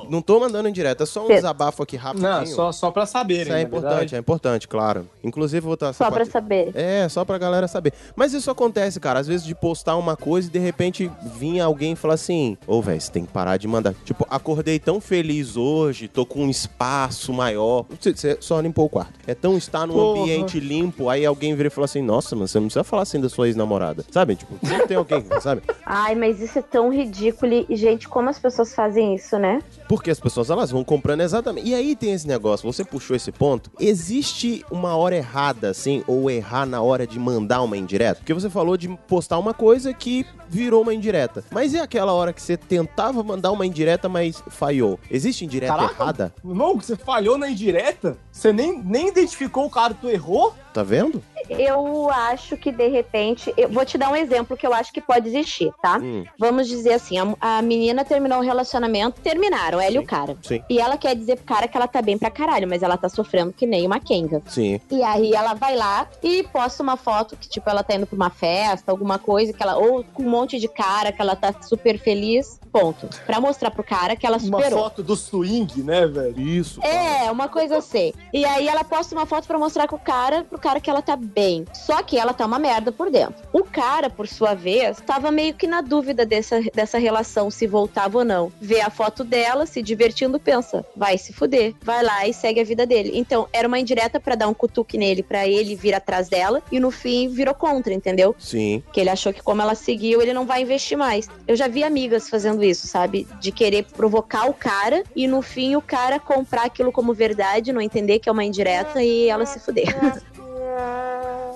Não tô mandando em direto, é só um desabafo aqui rapidinho. Não, só, só pra saberem, Isso é na importante, verdade. é importante, claro. Inclusive, eu vou estar... Só pra saber. É, só pra galera saber. Mas isso acontece, cara. Às vezes de postar uma coisa e de repente vinha alguém e falar assim: Ô, velho, você tem que parar de mandar. Tipo, acordei tão feliz hoje, tô com um espaço maior. Você, você só limpou o quarto. É tão estar num Porra. ambiente limpo. Aí alguém vira e fala assim: Nossa, mano, você não precisa falar assim da sua ex-namorada. Sabe? Tipo, sempre tem alguém, sabe? Ai, mas isso é tão ridículo. E, gente, como as pessoas fazem isso, né? Porque as pessoas elas vão comprando exatamente. E aí tem esse negócio, você puxou esse ponto. Existe uma hora errada, assim, ou errar na hora de mandar uma indireta? Porque você falou de postar uma coisa que virou uma indireta. Mas e aquela hora que você tentava mandar uma indireta, mas falhou? Existe indireta Caraca. errada? Irmão, você falhou na indireta? Você nem, nem identificou o cara que tu errou? Tá vendo? Eu acho que de repente. Eu vou te dar um exemplo que eu acho que pode existir, tá? Hum. Vamos dizer assim: a, a menina terminou um relacionamento, terminaram, ela e o cara. Sim. E ela quer dizer pro cara que ela tá bem pra caralho, mas ela tá sofrendo que nem uma Kenga. Sim. E aí ela vai lá e posta uma foto que, tipo, ela tá indo pra uma festa, alguma coisa, que ela. Ou com um monte de cara, que ela tá super feliz. Ponto. Pra mostrar pro cara que ela Uma superou. foto do swing, né, velho? Isso. É, uma coisa assim. E aí ela posta uma foto pra mostrar pro cara, pro cara que ela tá bem. Só que ela tá uma merda por dentro. O cara, por sua vez, tava meio que na dúvida dessa, dessa relação, se voltava ou não. Vê a foto dela, se divertindo, pensa, vai se fuder. Vai lá e segue a vida dele. Então, era uma indireta pra dar um cutuque nele, pra ele vir atrás dela, e no fim virou contra, entendeu? Sim. Que ele achou que como ela seguiu, ele não vai investir mais. Eu já vi amigas fazendo isso, sabe? De querer provocar o cara e no fim o cara comprar aquilo como verdade, não entender que é uma indireta e ela se fuder.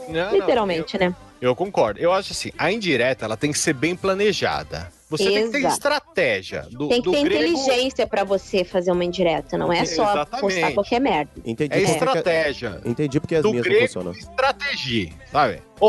Não, não, Literalmente, né? Eu concordo. Eu acho assim, a indireta ela tem que ser bem planejada. Você tem que ter Exato. estratégia. Do, Tem que do ter grego, inteligência pra você fazer uma indireta, não é só Exatamente. postar qualquer merda. Entendi. É estratégia. Entendi porque as Do minhas não grego, funcionam. estratégia, sabe? O,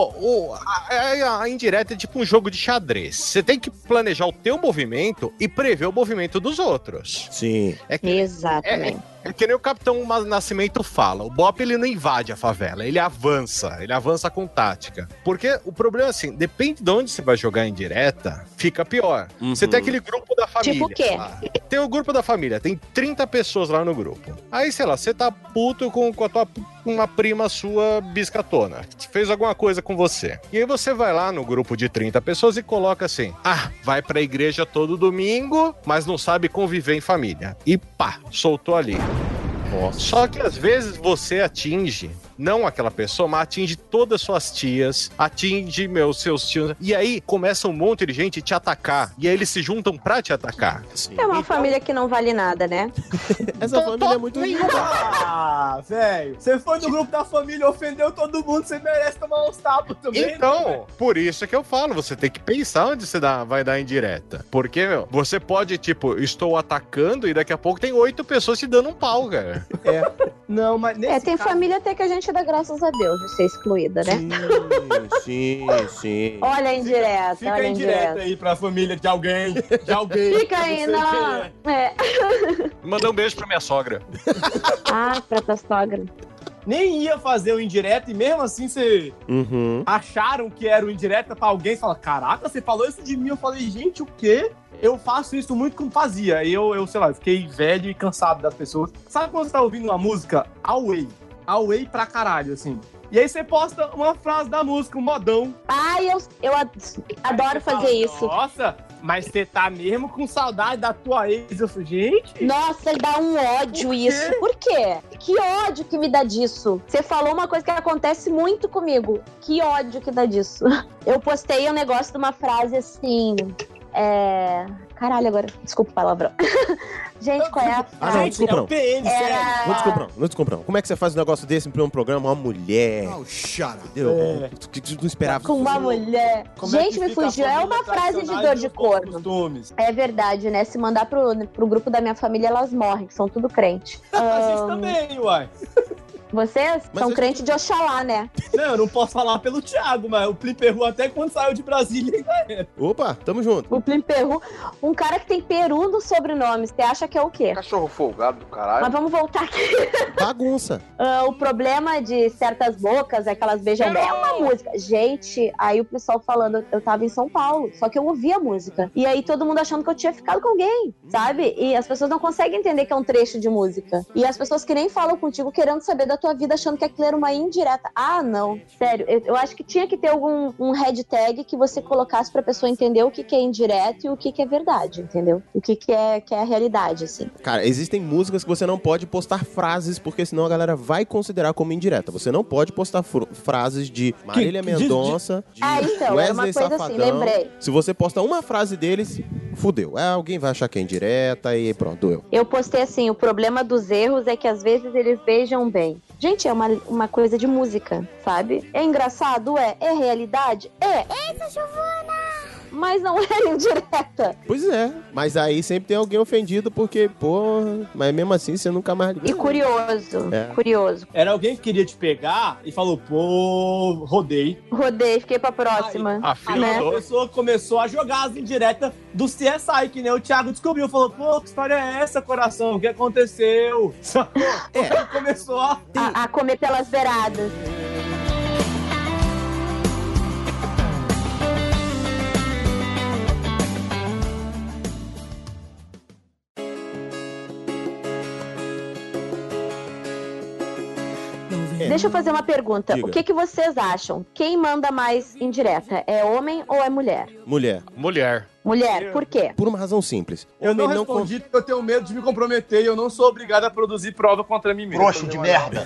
o- a, a- a indireta é tipo um jogo de xadrez. Você tem que planejar o teu movimento e prever o movimento dos outros. Sim. É que, Exatamente. é que nem o Capitão Nascimento fala. O Bop ele não invade a favela, ele avança. Ele avança com tática. Porque o problema é assim, depende de onde você vai jogar indireta, fica pior. Você tem aquele grupo da família. Tipo o quê? lá. Tem o grupo da família, tem 30 pessoas lá no grupo. Aí, sei lá, você tá puto com, com a tua uma prima sua biscatona. que Fez alguma coisa com você. E aí você vai lá no grupo de 30 pessoas e coloca assim: ah, vai pra igreja todo domingo, mas não sabe conviver em família. E pá, soltou ali. Só que às vezes você atinge, não aquela pessoa, mas atinge todas as suas tias, atinge meus seus tios. E aí começa um monte de gente te atacar. E aí eles se juntam pra te atacar. É uma família que não vale nada, né? Essa família é muito Ah, velho. Você foi no grupo da família, ofendeu todo mundo, você merece tomar uns tapas também. né? Então, por isso que eu falo, você tem que pensar onde você dá, vai dar indireta. Porque, meu, você pode, tipo, estou atacando e daqui a pouco tem oito pessoas te dando um pau, cara. É. Não, mas nesse É, tem caso- família até que a gente dá graças a Deus de ser excluída, né? Sim, sim. Olha a indireta, Fica olha a indireta indireta. aí pra família de alguém. De alguém. Fica aí, Não não. é. É. Mandar um beijo pra minha sogra. Ah, pra tua sogra. Nem ia fazer o indireto e mesmo assim você Uhum. acharam que era o indireta pra alguém e fala: Caraca, você falou isso de mim. Eu falei, gente, o quê? Eu faço isso muito como fazia. Aí eu, eu, sei lá, fiquei velho e cansado das pessoas. Sabe quando você tá ouvindo uma música away? Away pra caralho, assim. E aí você posta uma frase da música, um modão. Ai, eu, eu ad- adoro fazer isso. Nossa, mas você tá mesmo com saudade da tua ex. Eu falei, gente. Nossa, dá um ódio isso. Por quê? Que ódio que me dá disso. Você falou uma coisa que acontece muito comigo. Que ódio que dá disso. Eu postei um negócio de uma frase assim. É. Caralho, agora. Desculpa o palavrão. Gente, qual é a Ah, não, frase? desculpa não. PN, Era- Não desculpa não, não desculpa não. Como é que você faz um negócio desse pra um programa? Uma mulher. Oh. Entendeu? É. Tu- tu Não esperava. Com uma mulher. Como é Gente, que me fugiu. É uma frase de dor de corno. costumes? É verdade, né? Se mandar pro, pro grupo da minha família, elas morrem, que são tudo crente. A gente Ahn, também, uai. Vocês Mas são eu- crente de Oxalá, né? Não, eu não posso falar pelo Thiago, mas o Pliperru até quando saiu de Brasília ainda é. Opa, tamo junto. O Plim Peru. Um cara que tem Peru no sobrenome. Você acha que é o quê? Cachorro folgado do caralho. Mas vamos voltar aqui. Bagunça. Ah, o problema de certas bocas é que elas beijam bem. É uma música. Gente, aí o pessoal falando, eu tava em São Paulo, só que eu ouvi a música. E aí todo mundo achando que eu tinha ficado com alguém, sabe? E as pessoas não conseguem entender que é um trecho de música. E as pessoas que nem falam contigo querendo saber da tua vida, achando que aquilo era uma indireta. Ah, não. Sério, eu, eu acho que tinha que ter algum um hashtag que você colocasse pra pessoa entender o que, que é indireto e o que, que é verdade, entendeu? O que, que, é, que é a realidade, assim. Cara, existem músicas que você não pode postar frases, porque senão a galera vai considerar como indireta. Você não pode postar fr- frases de Marília que- de- Mendonça, de, Ah, então, era uma Wesley coisa assim, Safadão. lembrei. Se você posta uma frase deles, fudeu. É, alguém vai achar que é indireta e pronto, doeu. Eu postei assim: o problema dos erros é que às vezes eles beijam bem. Gente, é uma, uma coisa de música, sabe? É engraçado? É. É realidade? É. Eita, Giovana! Mas não era indireta. Pois é. Mas aí sempre tem alguém ofendido porque, pô, mas mesmo assim você nunca mais E curioso, É. curioso. Era alguém que queria te pegar e falou, pô, rodei. Rodei, fiquei pra próxima. Aí né? a pessoa começou a jogar as indiretas do CSI, que nem o Thiago descobriu. Falou, pô, que história é essa, coração? O que aconteceu? Aí começou a... A, a comer pelas beiradas. Deixa eu fazer uma pergunta. Diga. O que, que vocês acham? Quem manda mais indireta? É homem ou é mulher? Mulher. Mulher. Mulher, por quê? Por uma razão simples. Eu não Homem respondi porque eu tenho medo de me comprometer e eu não sou obrigado a produzir prova contra mim mesmo. Trouxa de merda.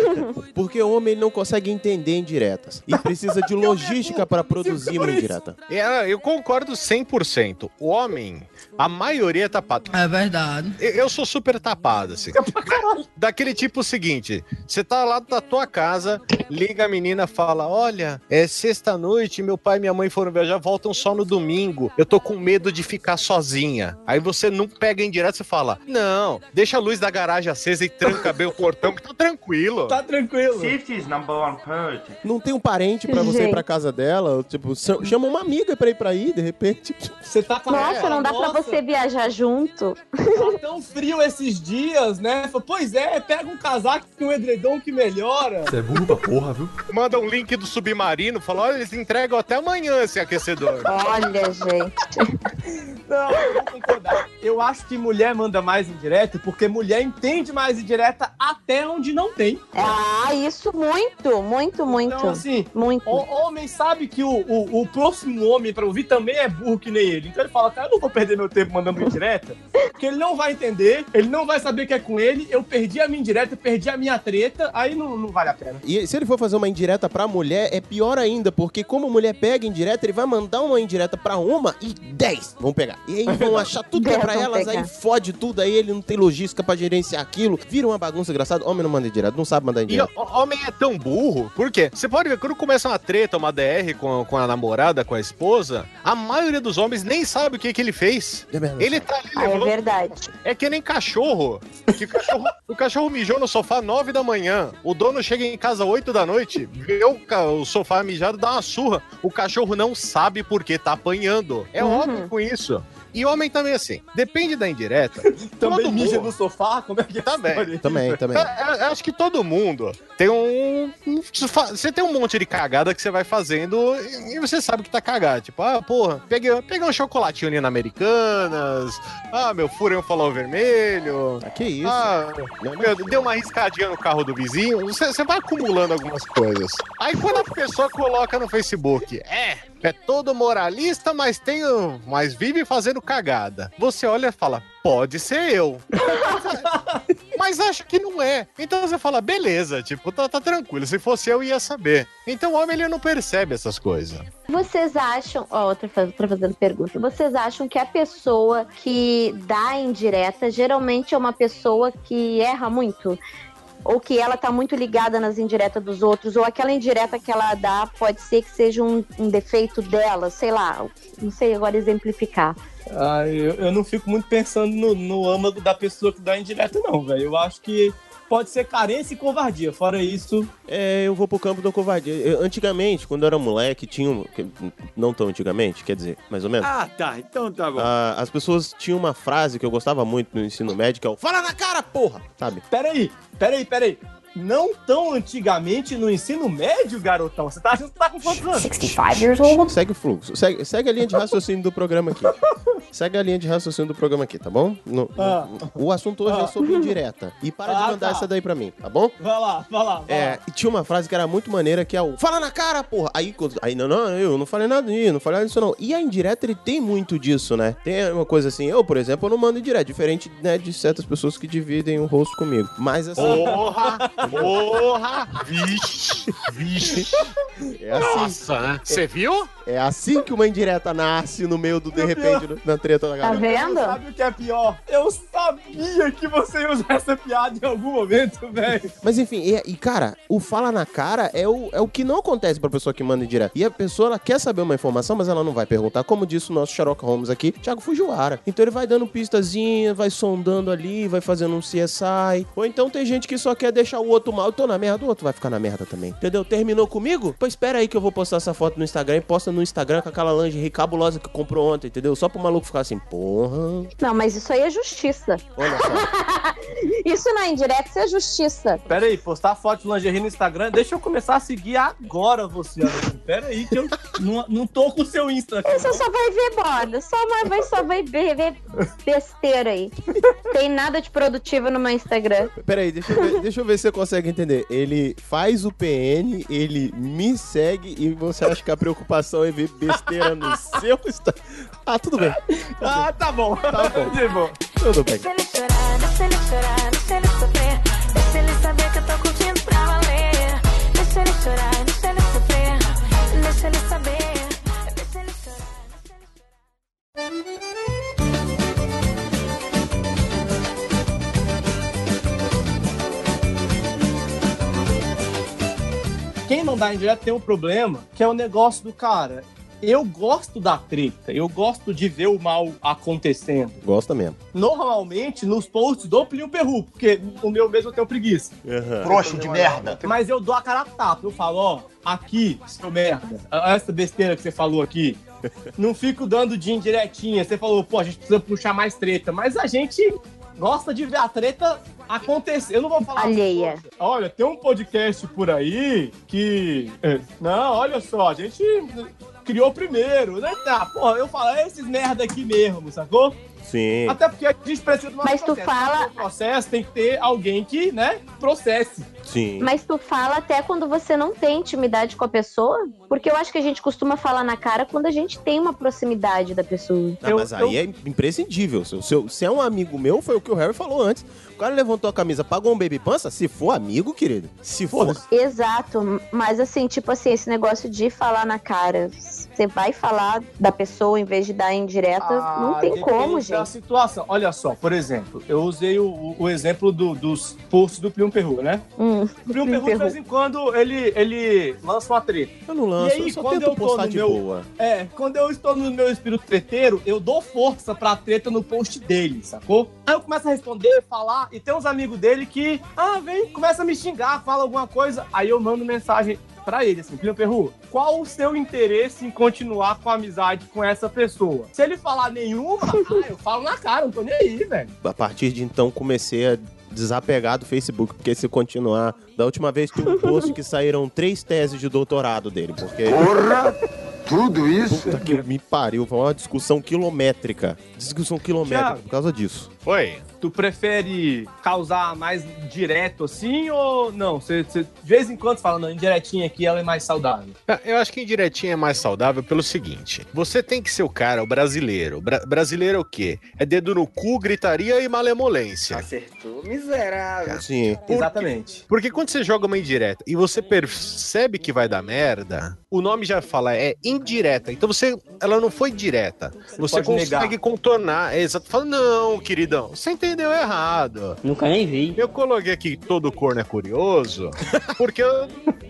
Porque o homem não consegue entender indiretas. E precisa de logística para produzir uma indireta. É, eu concordo 100%. O homem, a maioria é tapado. É verdade. Eu, eu sou super tapado, assim. Daquele tipo seguinte: você tá lá da tua casa, liga a menina, fala: Olha, é sexta-noite, meu pai e minha mãe foram viajar, voltam só no domingo. Eu tô com medo de ficar sozinha. Aí você não pega em direto, você fala: Não, deixa a luz da garagem acesa e tranca bem o portão, que tá tranquilo. Tá tranquilo. Safety is number one priority. Não tem um parente pra você ir pra casa dela? Tipo, chama uma amiga pra ir pra ir, de repente. Você tá com a Nossa, não dá pra Nossa. você viajar junto. Tá tão frio esses dias, né? Pois é, pega um casaco e um edredom que melhora. Você é burro pra porra, viu? Manda um link do submarino, fala: Olha, eles entregam até amanhã esse aquecedor. Olha, gente. Não, eu vou concordar. Eu acho que mulher manda mais indireta porque mulher entende mais indireta até onde não tem. Ah, isso muito, muito, muito. Então, assim, muito. o homem sabe que o, o, o próximo homem pra ouvir também é burro que nem ele. Então ele fala, cara, eu não vou perder meu tempo mandando indireta, porque ele não vai entender, ele não vai saber que é com ele, eu perdi a minha indireta, perdi a minha treta, aí não, não vale a pena. E se ele for fazer uma indireta pra mulher, é pior ainda, porque como a mulher pega indireta, ele vai mandar uma indireta pra uma e 10 vão pegar. E aí vão achar tudo que é pra elas, pegar. aí fode tudo, aí ele não tem logística pra gerenciar aquilo. Vira uma bagunça engraçada. Homem não manda indireta, não sabe mandar E indireta. o homem é tão burro, por quê? Você pode ver, quando começa uma treta, uma DR com, com a namorada, com a esposa, a maioria dos homens nem sabe o que, que ele fez. Ele tá ali Ah, é levando- verdade. É que nem cachorro. Que o, cachorro o cachorro mijou no sofá 9 da manhã. O dono chega em casa 8 da noite, vê o, o sofá mijado, dá uma surra. O cachorro não sabe por que tá apanhando. É Uhum. óbvio com isso. E homem também assim. Depende da indireta. Também todo mija mundo- no sofá? Como é que é Também. Também, também. Eu, eu- eu acho que todo mundo tem um. um- Você tem um monte de cagada que você vai fazendo e você sabe que tá cagado. Tipo, ah, porra, peguei, peguei um chocolatinho ali na Americanas. Ah, meu furei um falou vermelho. Ah, que isso? Ah, meu, deu uma riscadinha no carro do vizinho. Você, você vai acumulando algumas coisas. Aí quando a pessoa coloca no Facebook, é, é todo moralista, mas tem, um- mas vive fazendo cagada. Você olha e fala, pode ser eu. Mas acha que não é. Então você fala, beleza, tipo, tá, tá tranquilo. Se fosse eu, ia saber. Então o homem, ele não percebe essas coisas. Vocês acham, ó, outra outra fazendo pergunta. Vocês acham que a pessoa que dá indireta geralmente é uma pessoa que erra muito? Ou que ela tá muito ligada nas indiretas dos outros, ou aquela indireta que ela dá pode ser que seja um, um defeito dela, sei lá, não sei agora exemplificar. Ah, eu, eu não fico muito pensando no, no âmago da pessoa que dá indireta, não, velho. Eu acho que pode ser carência e covardia. Fora isso. É, eu vou pro campo da covardia. Eu- antigamente, quando eu era moleque, tinha um. Não tão antigamente, quer dizer, mais ou menos. Ah, tá. Então tá bom. Ah, as pessoas tinham uma frase que eu gostava muito no ensino médio, que é o Fala na cara, porra! Sabe? Peraí, peraí, peraí. Não tão antigamente no ensino médio, garotão. Você tá achando que tá com quantos anos? 65 years old? Segue o fluxo. Segue, segue a linha de raciocínio do programa aqui. Segue a linha de raciocínio do programa aqui, tá bom? No- Ah. O assunto hoje Ah. é sobre indireta. E para de Ah, mandar tá. essa daí pra mim, tá bom? Vai lá, vai lá. Vai É, lá. e tinha uma frase que era muito maneira, que é o Fala na cara, porra! Aí, quando- aí não, não, eu não falei nada disso, não falei nada disso, não. E a indireta, ele tem muito disso, né? Tem uma coisa assim, eu, por exemplo, eu não mando indireta, diferente, né, de certas pessoas que dividem o rosto comigo. Mas assim... Porra! Porra! Vixe! Vixe! É assim. Nossa, né? Você viu? É assim que uma indireta nasce no meio do de repente no- na treta da galera. vendo? Sabe o que é pior? Eu sabia que você ia usar essa piada em algum momento, velho. Mas enfim, e, e, cara, o fala na cara é o, é o que não acontece pra pessoa que manda indireta. E a pessoa ela quer saber uma informação, mas ela não vai perguntar. Como disse o nosso Sherlock Holmes aqui, Thiago Fujiwara. Então ele vai dando pistazinha, vai sondando ali, vai fazendo um CSI. Ou então tem gente que só quer deixar o outro mal. Eu tô na merda, o outro vai ficar na merda também. Entendeu? Terminou comigo? Pois espera aí que eu vou postar essa foto no Instagram e posta no Instagram com aquela lingerie cabulosa que comprou ontem, entendeu? Só pro maluco ficar assim, porra. Não, mas isso aí é justiça. Olha só. Isso não é indireta, isso é justiça. Pera aí, postar foto de lingerie no Instagram, deixa eu começar a seguir agora você, Ana. Pera aí que eu não, não tô com o seu Insta aqui. Você só vai ver borda, só vai, vai, só vai ver, ver besteira aí. Tem nada de produtivo no meu Instagram. Peraí, deixa eu, ver, deixa eu ver se você consegue entender. Ele faz o PN, ele me segue e você acha que a preocupação é ver besteira no seu Instagram. Ah, tudo bem. Ah, tá bom. Tá bom. De boa. Tudo bem. Deixa ele chorar, deixa ele chorar, deixa ele sofrer. Deixa ele saber que eu tô curtindo pra valer. Deixa ele chorar, deixa ele sofrer. Deixa ele saber. Deixa ele chorar. Quem mandar indireta tem um problema, que é o negócio do cara. Eu gosto da treta, eu gosto de ver o mal acontecendo. Gosta mesmo. Normalmente nos posts do Plinio Perru, porque o meu mesmo eu tenho preguiça. Trouxa de merda. Mas eu dou a cara a tapa, eu falo, ó, aqui, seu merda, essa besteira que você falou aqui. Não fico dando de indiretinha. Você falou, pô, a gente precisa puxar mais treta. Mas a gente gosta de ver a treta acontecer. Eu não vou falar. Alheia. Olha, tem um podcast por aí que. é, Não, olha só, a gente criou primeiro. Né? Tá, pô, eu falo, é esses merda aqui mesmo, sacou? Sim. Até porque a gente precisa de uma Mas tu fala- processo, tem que ter alguém que, né, processe. Sim. Mas tu fala até quando você não tem intimidade com a pessoa? Porque eu acho que a gente costuma falar na cara quando a gente tem uma proximidade da pessoa. Ah, mas aí é imprescindível. Se, se, se é um amigo meu, foi o que o Harry falou antes. O cara levantou a camisa, pagou um baby pança, se for amigo, querido. Se for. Exato, mas assim, tipo assim, esse negócio de falar na cara, você vai falar da pessoa em vez de dar indireta, não tem como, da gente. situação. Olha só, por exemplo, eu usei o, o- exemplo do- dos posts do Plium Perru, né? Hum, O Plium Perru, de vez em quando, ele, ele lança uma treta. Eu não lanço, e aí, eu só quando tento eu postar no de meu, boa. É, quando eu estou no meu espírito treteiro, eu dou força pra treta no post dele, sacou? Aí eu começo a responder, falar, e tem uns amigos dele que, ah, vem, começa a me xingar, fala alguma coisa, aí eu mando mensagem pra ele, assim, Plium Perru, qual o seu interesse em continuar com a amizade com essa pessoa? Se ele falar nenhuma, ah, eu falo na cara, não tô nem aí, velho. A partir de então comecei a desapegar do Facebook, porque se continuar. Da última vez tem um post que saíram três teses de doutorado dele, porque. Porra! Tudo isso? Puta que me pariu, foi uma discussão quilométrica. Discussão quilométrica Thiago. por causa disso. Oi. Tu prefere causar mais direto assim ou não? Você, você- de vez em quando você fala, não, indiretinha aqui ela é mais saudável. Ah, Eu acho que indiretinha é mais saudável pelo seguinte: você tem que ser o cara, o brasileiro. Bra- brasileiro é o quê? É dedo no cu, gritaria e malemolência. Acertou, miserável. Sim. Exatamente. Porque quando você joga uma indireta e você percebe que vai dar merda, o nome já fala, é indireta. Então você, ela não foi direta. Você, pode consegue negar. contornar. É, exato. Fala, não, você entendeu errado. Nunca nem vi. Eu coloquei aqui todo corno é curioso, porque eu.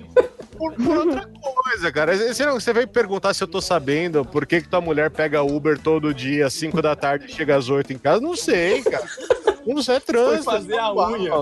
Por, por outra coisa, cara. Você, você veio perguntar se eu tô sabendo por que, que tua mulher pega Uber todo dia, às 5 da tarde e chega às 8 em casa. Não sei, cara. Não sei, é trânsito. Foi fazer a unha.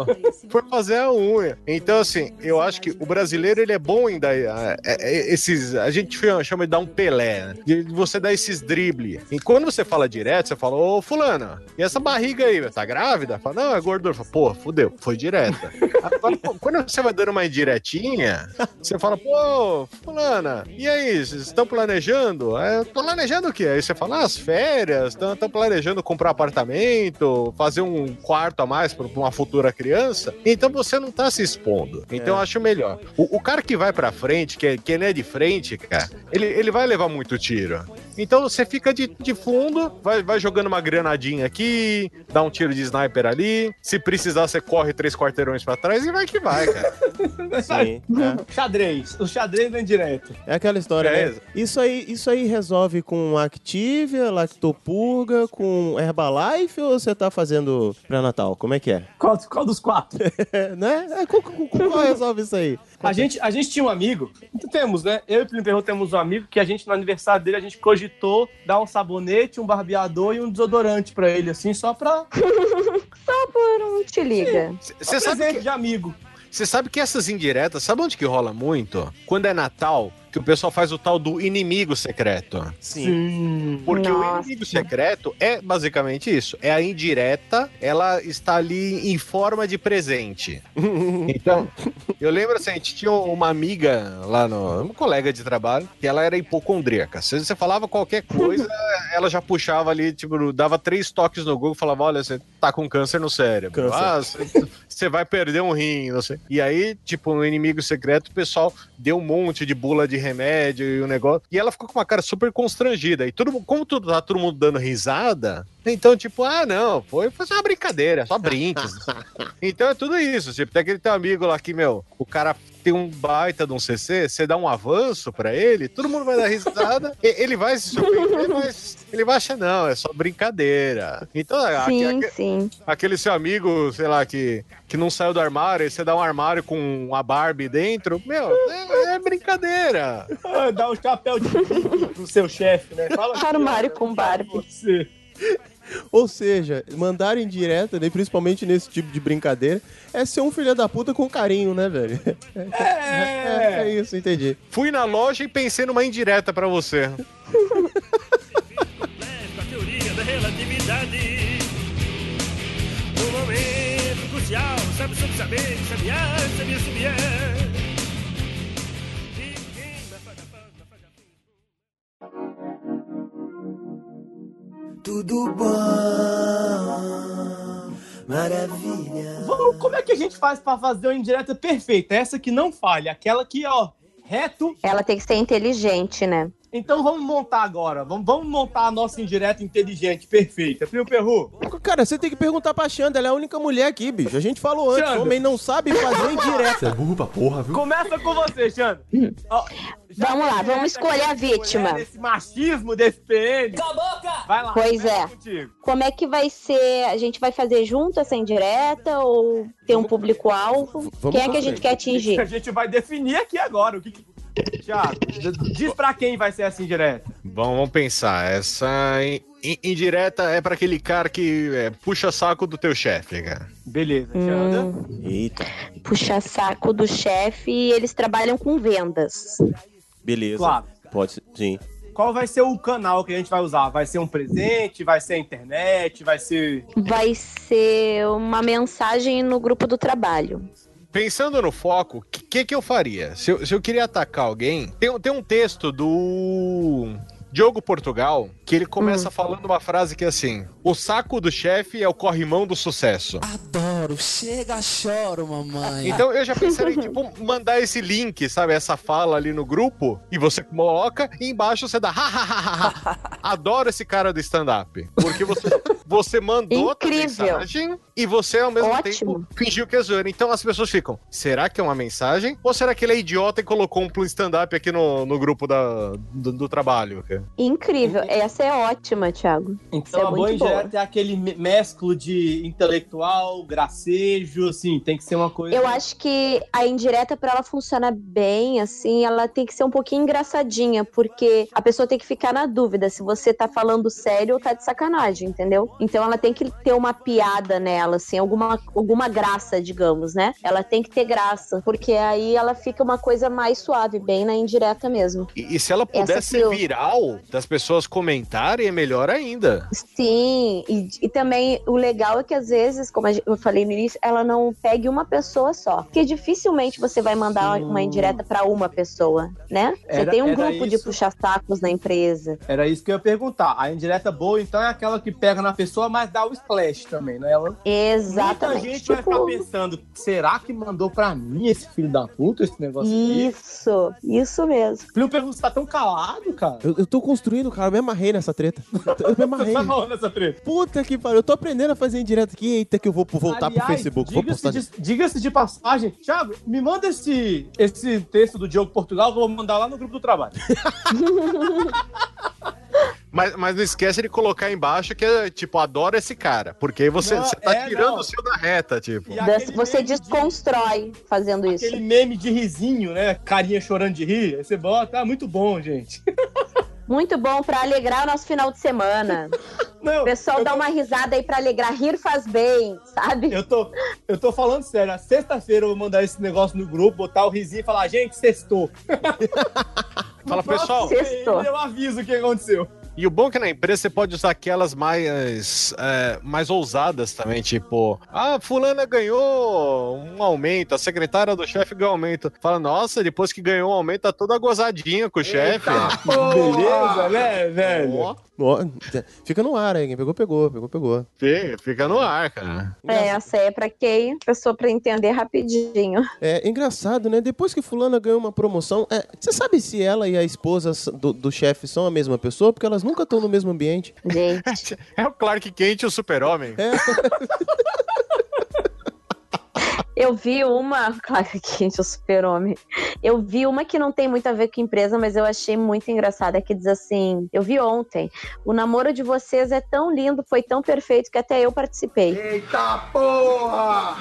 Foi fazer a unha. Então, assim, eu acho que o brasileiro, ele é bom em dar é, é, esses... A gente chama de dar um Pelé, né? De você dar esses dribles. E quando você fala direto, você fala, ô, fulana, e essa barriga aí, tá grávida? Fala, não, é gordura. Fala, pô, fudeu, foi direta. Agora, quando você vai dando uma indiretinha, você fala, pô, fulana, e aí, vocês estão planejando? É, planejando o quê? Aí você fala, ah, as férias, estão planejando comprar apartamento, fazer um um quarto a mais pra uma futura criança, então você não tá se expondo. Então É. eu acho melhor. O, o cara que vai pra frente, que, é- que não é de frente, cara, ele, ele vai levar muito tiro. Então você fica de, de fundo, vai, vai jogando uma granadinha aqui, dá um tiro de sniper ali. Se precisar, você corre três quarteirões pra trás e vai que vai, cara. Sim, é. Xadrez. O xadrez vem direto. É aquela história, É, né? Isso aí, isso aí resolve com Activia, Lactopurga, com Herbalife ou você tá fazendo pré-natal? Como é que é? Qual, qual dos quatro? né? É, qual resolve isso aí? A gente, a gente tinha um amigo, temos, né? Eu e o Plínio Perro temos um amigo que a gente, no aniversário dele, a gente cogitou dar um sabonete, um barbeador e um desodorante pra ele, assim, só pra. Só por um te liga. Você sabe que, de amigo. Você sabe que essas indiretas, sabe onde que rola muito? Quando é Natal, que o pessoal faz o tal do inimigo secreto. Sim. Porque o Nossa. inimigo secreto é basicamente isso. É a indireta, ela está ali em forma de presente. Então, eu lembro assim, a gente tinha uma amiga lá no. Uma colega de trabalho, que ela era hipocondríaca. Se você falava qualquer coisa, ela já puxava ali, tipo, dava três toques no Google e falava: olha, você tá com câncer no cérebro. Câncer. Ah, você- você vai perder um rim, não sei. E aí, tipo, no inimigo secreto, o pessoal deu um monte de bula de remédio e o negócio. E ela ficou com uma cara super constrangida. E todo mundo, como tudo, tá todo mundo dando risada, então, tipo, ah, não, foi, foi só uma brincadeira, só brinques. então é tudo isso. Tipo, tem aquele teu amigo lá que, meu, o cara tem um baita de um CC, você dá um avanço pra ele, todo mundo vai dar risada, e- ele vai se surpreender, mas ele vai achar, não, é só brincadeira. Então, Sim, aque- sim. aquele seu amigo, sei lá, que, que não saiu do armário, e você dá um armário com uma Barbie dentro, meu, é, é brincadeira. Ah, Dá um chapéu de pro seu chefe, né? Fala Armário com Barbie. Você. Ou seja, mandar em direta, né, principalmente nesse tipo de brincadeira, é ser um filho da puta com carinho, né, velho? É, é isso, entendi. Fui na loja e pensei numa indireta pra você. a teoria da relatividade. No momento crucial, sabe sobre saber, sabiá, sabia, sabia. Tudo bom, maravilha. Vamos, como é que a gente faz pra fazer uma indireta perfeita? Essa que não falha, aquela que, ó, reto. Ela tem que ser inteligente, né? Então vamos montar agora. Vamos, vamos montar a nossa indireta inteligente, perfeita. Primo Perru, Cara, você tem que perguntar pra Xanda, ela é a única mulher aqui, bicho. A gente falou antes, Xanda. homem não sabe fazer indireta. Você é burro pra porra, viu? começa com você, Xandro. Ó, já Vamos lá, que vamos escolher a vítima. Desse machismo desse PN. Cala a boca! Vai lá. Pois é. contigo. Como é que vai ser? A gente vai fazer junto essa indireta ou tem um público-alvo? Quem é que a gente quer atingir? A gente vai definir aqui agora. O que que... Thiago, diz pra quem vai ser essa indireta. Bom, vamos pensar. Essa in- in- indireta é pra aquele cara que é, puxa saco do teu chefe, cara. Beleza, Hum. Eita, Puxa saco do chefe e eles trabalham com vendas. beleza. Claro. Pode ser, sim. Qual vai ser o canal que a gente vai usar? Vai ser um presente? Vai ser a internet? Vai ser. Vai ser uma mensagem no grupo do trabalho. Pensando no foco, o que, que que eu faria? Se eu, se eu queria atacar alguém, tem, tem um texto do Diogo Portugal que ele começa falando uma frase que é assim: O saco do chefe é o corrimão do sucesso. Adoro, chega, choro, mamãe. Então eu já pensaria em tipo, mandar esse link, sabe? Essa fala ali no grupo, e você coloca, e embaixo você dá. "Ha, ha, ha, ha, ha." Adoro esse cara do stand-up. Porque você, você mandou a mensagem e você, ao mesmo Ótimo. tempo, fingiu que é zoeira. Então as pessoas ficam: será que é uma mensagem? Ou será que ele é idiota e colocou um stand-up aqui no, no grupo da, do, do trabalho? cara? Incrível. Essa é ótima, Thiago. Então Isso é a boa muito boa. Indireta é aquele me- mesclo de intelectual, gracejo, assim, tem que ser uma coisa. Eu acho que a indireta, pra ela funcionar bem, assim, ela tem que ser um pouquinho engraçadinha, porque a pessoa tem que ficar na dúvida se você tá falando sério ou tá de sacanagem, entendeu? Então ela tem que ter uma piada nela, assim, alguma, alguma graça, digamos, né? Ela tem que ter graça, porque aí ela fica uma coisa mais suave, bem na indireta mesmo. E, e se ela pudesse ser eu- viral, das pessoas comentarem, é melhor ainda. Sim, Sim, e, e também o legal é que às vezes, como eu falei no início, ela não pegue uma pessoa só. Porque dificilmente você vai mandar Sim. uma indireta pra uma pessoa, né? Você Era- tem um grupo de isso. puxa-sacos na empresa. Era isso que eu ia perguntar. A indireta boa, então, é aquela que pega na pessoa, mas dá o splash também, né? Ela... Exatamente. Muita gente vai Tipo- ficar pensando, será que mandou pra mim esse filho da puta, esse negócio aqui? Isso, isso mesmo. Filho, pergunta, você tá tão calado, cara? Eu, eu tô construindo, cara, eu me amarrei nessa treta. Eu, eu me amarrei. Você tá falando essa Puta que pariu, eu tô aprendendo a fazer indireta aqui. Eita, que eu vou voltar pro Aliás, Facebook. Vou Diga-se postar. de, diga-se de passagem. Thiago, me manda esse, esse texto do Diogo Portugal que eu vou mandar lá no grupo do trabalho. Mas, mas não esquece de colocar embaixo que é tipo, adoro esse cara. Porque aí você, Não, você tá é, tirando não. o seu da reta, tipo. Aquele Você meme de- desconstrói fazendo isso. Aquele meme de risinho, né? Carinha chorando de rir. Aí você bota, ah, muito bom, gente. Muito bom pra alegrar o nosso final de semana. Não, o pessoal dá tô- uma risada aí pra alegrar. Rir faz bem, sabe? Eu tô, eu tô falando sério. Na sexta-feira eu vou mandar esse negócio no grupo, botar o risinho e falar, gente, sextou. Fala, pessoal. Sextou. Eu aviso o que aconteceu. E o bom é que na empresa você pode usar aquelas mais, é, mais ousadas também, tipo, ah, fulana ganhou um aumento, a secretária do chefe ganhou um aumento. Fala, nossa, depois que ganhou um aumento, tá toda gozadinha com o chefe. Beleza, né, velho? Ó, ó, fica no ar aí, quem pegou, pegou, pegou, pegou. Fica, fica no ar, cara. É, essa aí é pra quem? Pessoa pra entender rapidinho. É engraçado, né? Depois que fulana ganhou uma promoção, é, você sabe se ela e a esposa do, do chefe são a mesma pessoa? Porque elas nunca estão no mesmo ambiente. Gente, É o Clark Kent e o super-homem. É. eu vi uma. Claro que gente, o super-homem. Eu vi uma que não tem muito a ver com empresa, mas eu achei muito engraçada, que diz assim: Eu vi ontem. O namoro de vocês é tão lindo, foi tão perfeito que até eu participei. Eita porra!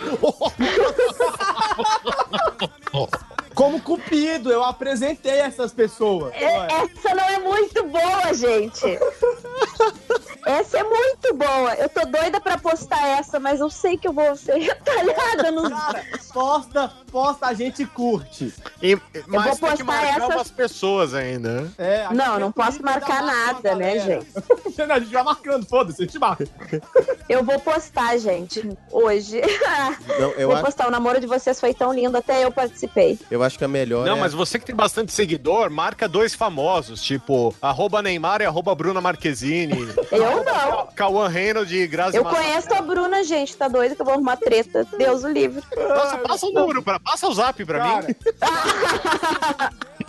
Como cupido, eu apresentei essas pessoas. É- Essa não é muito boa, gente. Essa é muito boa. Eu tô doida pra postar essa, mas eu sei que eu vou ser retalhada nos. Cara, posta, posta, a gente curte. E, vou mas tem que postar marcar essas- umas pessoas ainda. né? É, Não, não posso marcar nada, né, galera. gente? a gente vai marcando, foda-se, a gente marca. Eu vou postar, gente, hoje. Não, eu vou acho, postar. O namoro de vocês foi tão lindo, até eu participei. eu acho que a melhor Não, é... mas você que tem bastante seguidor, marca dois famosos, tipo, arroba Neymar e arroba Bruna Marquezine. Eu não. Cauã Reynolds e Grazi Eu conheço a Bruna, gente. Tá doida que eu vou arrumar treta. Deus o livre. Nossa, passa o número, pra, passa o zap pra Cara, mim.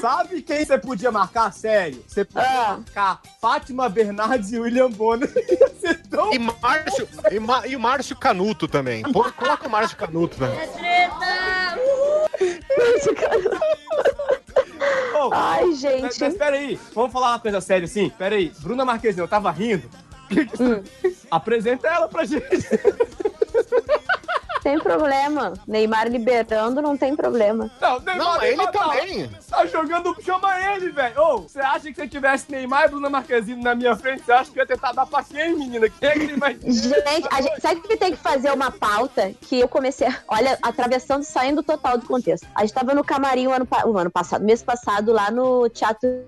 Sabe quem você podia marcar? Sério? Você podia Ah. marcar Fátima Bernardes e William Bonner. Tão E Márcio, e, Ma- e o Márcio Canuto também. Pô, coloca o Márcio Canuto, velho. Oh, Ai, Mas, gente. mas peraí, vamos falar uma coisa séria assim? Peraí, Bruna Marquezine, eu tava rindo. Hum. Apresenta ela pra gente. Tem problema. Neymar liberando, não tem problema. Não, Neymar, Não, ele Neymar tá- também. Tá jogando, chama ele, velho. Ô, você acha que se tivesse Neymar e Bruna Marquezine na minha frente, você acha que eu ia tentar dar pra quem, menina? Quem é que vai... Gente, a gente, sabe que tem que fazer uma pauta que eu comecei, a- olha, atravessando, saindo total do contexto. A gente tava no camarim o ano, o ano passado, mês passado, lá no Teatro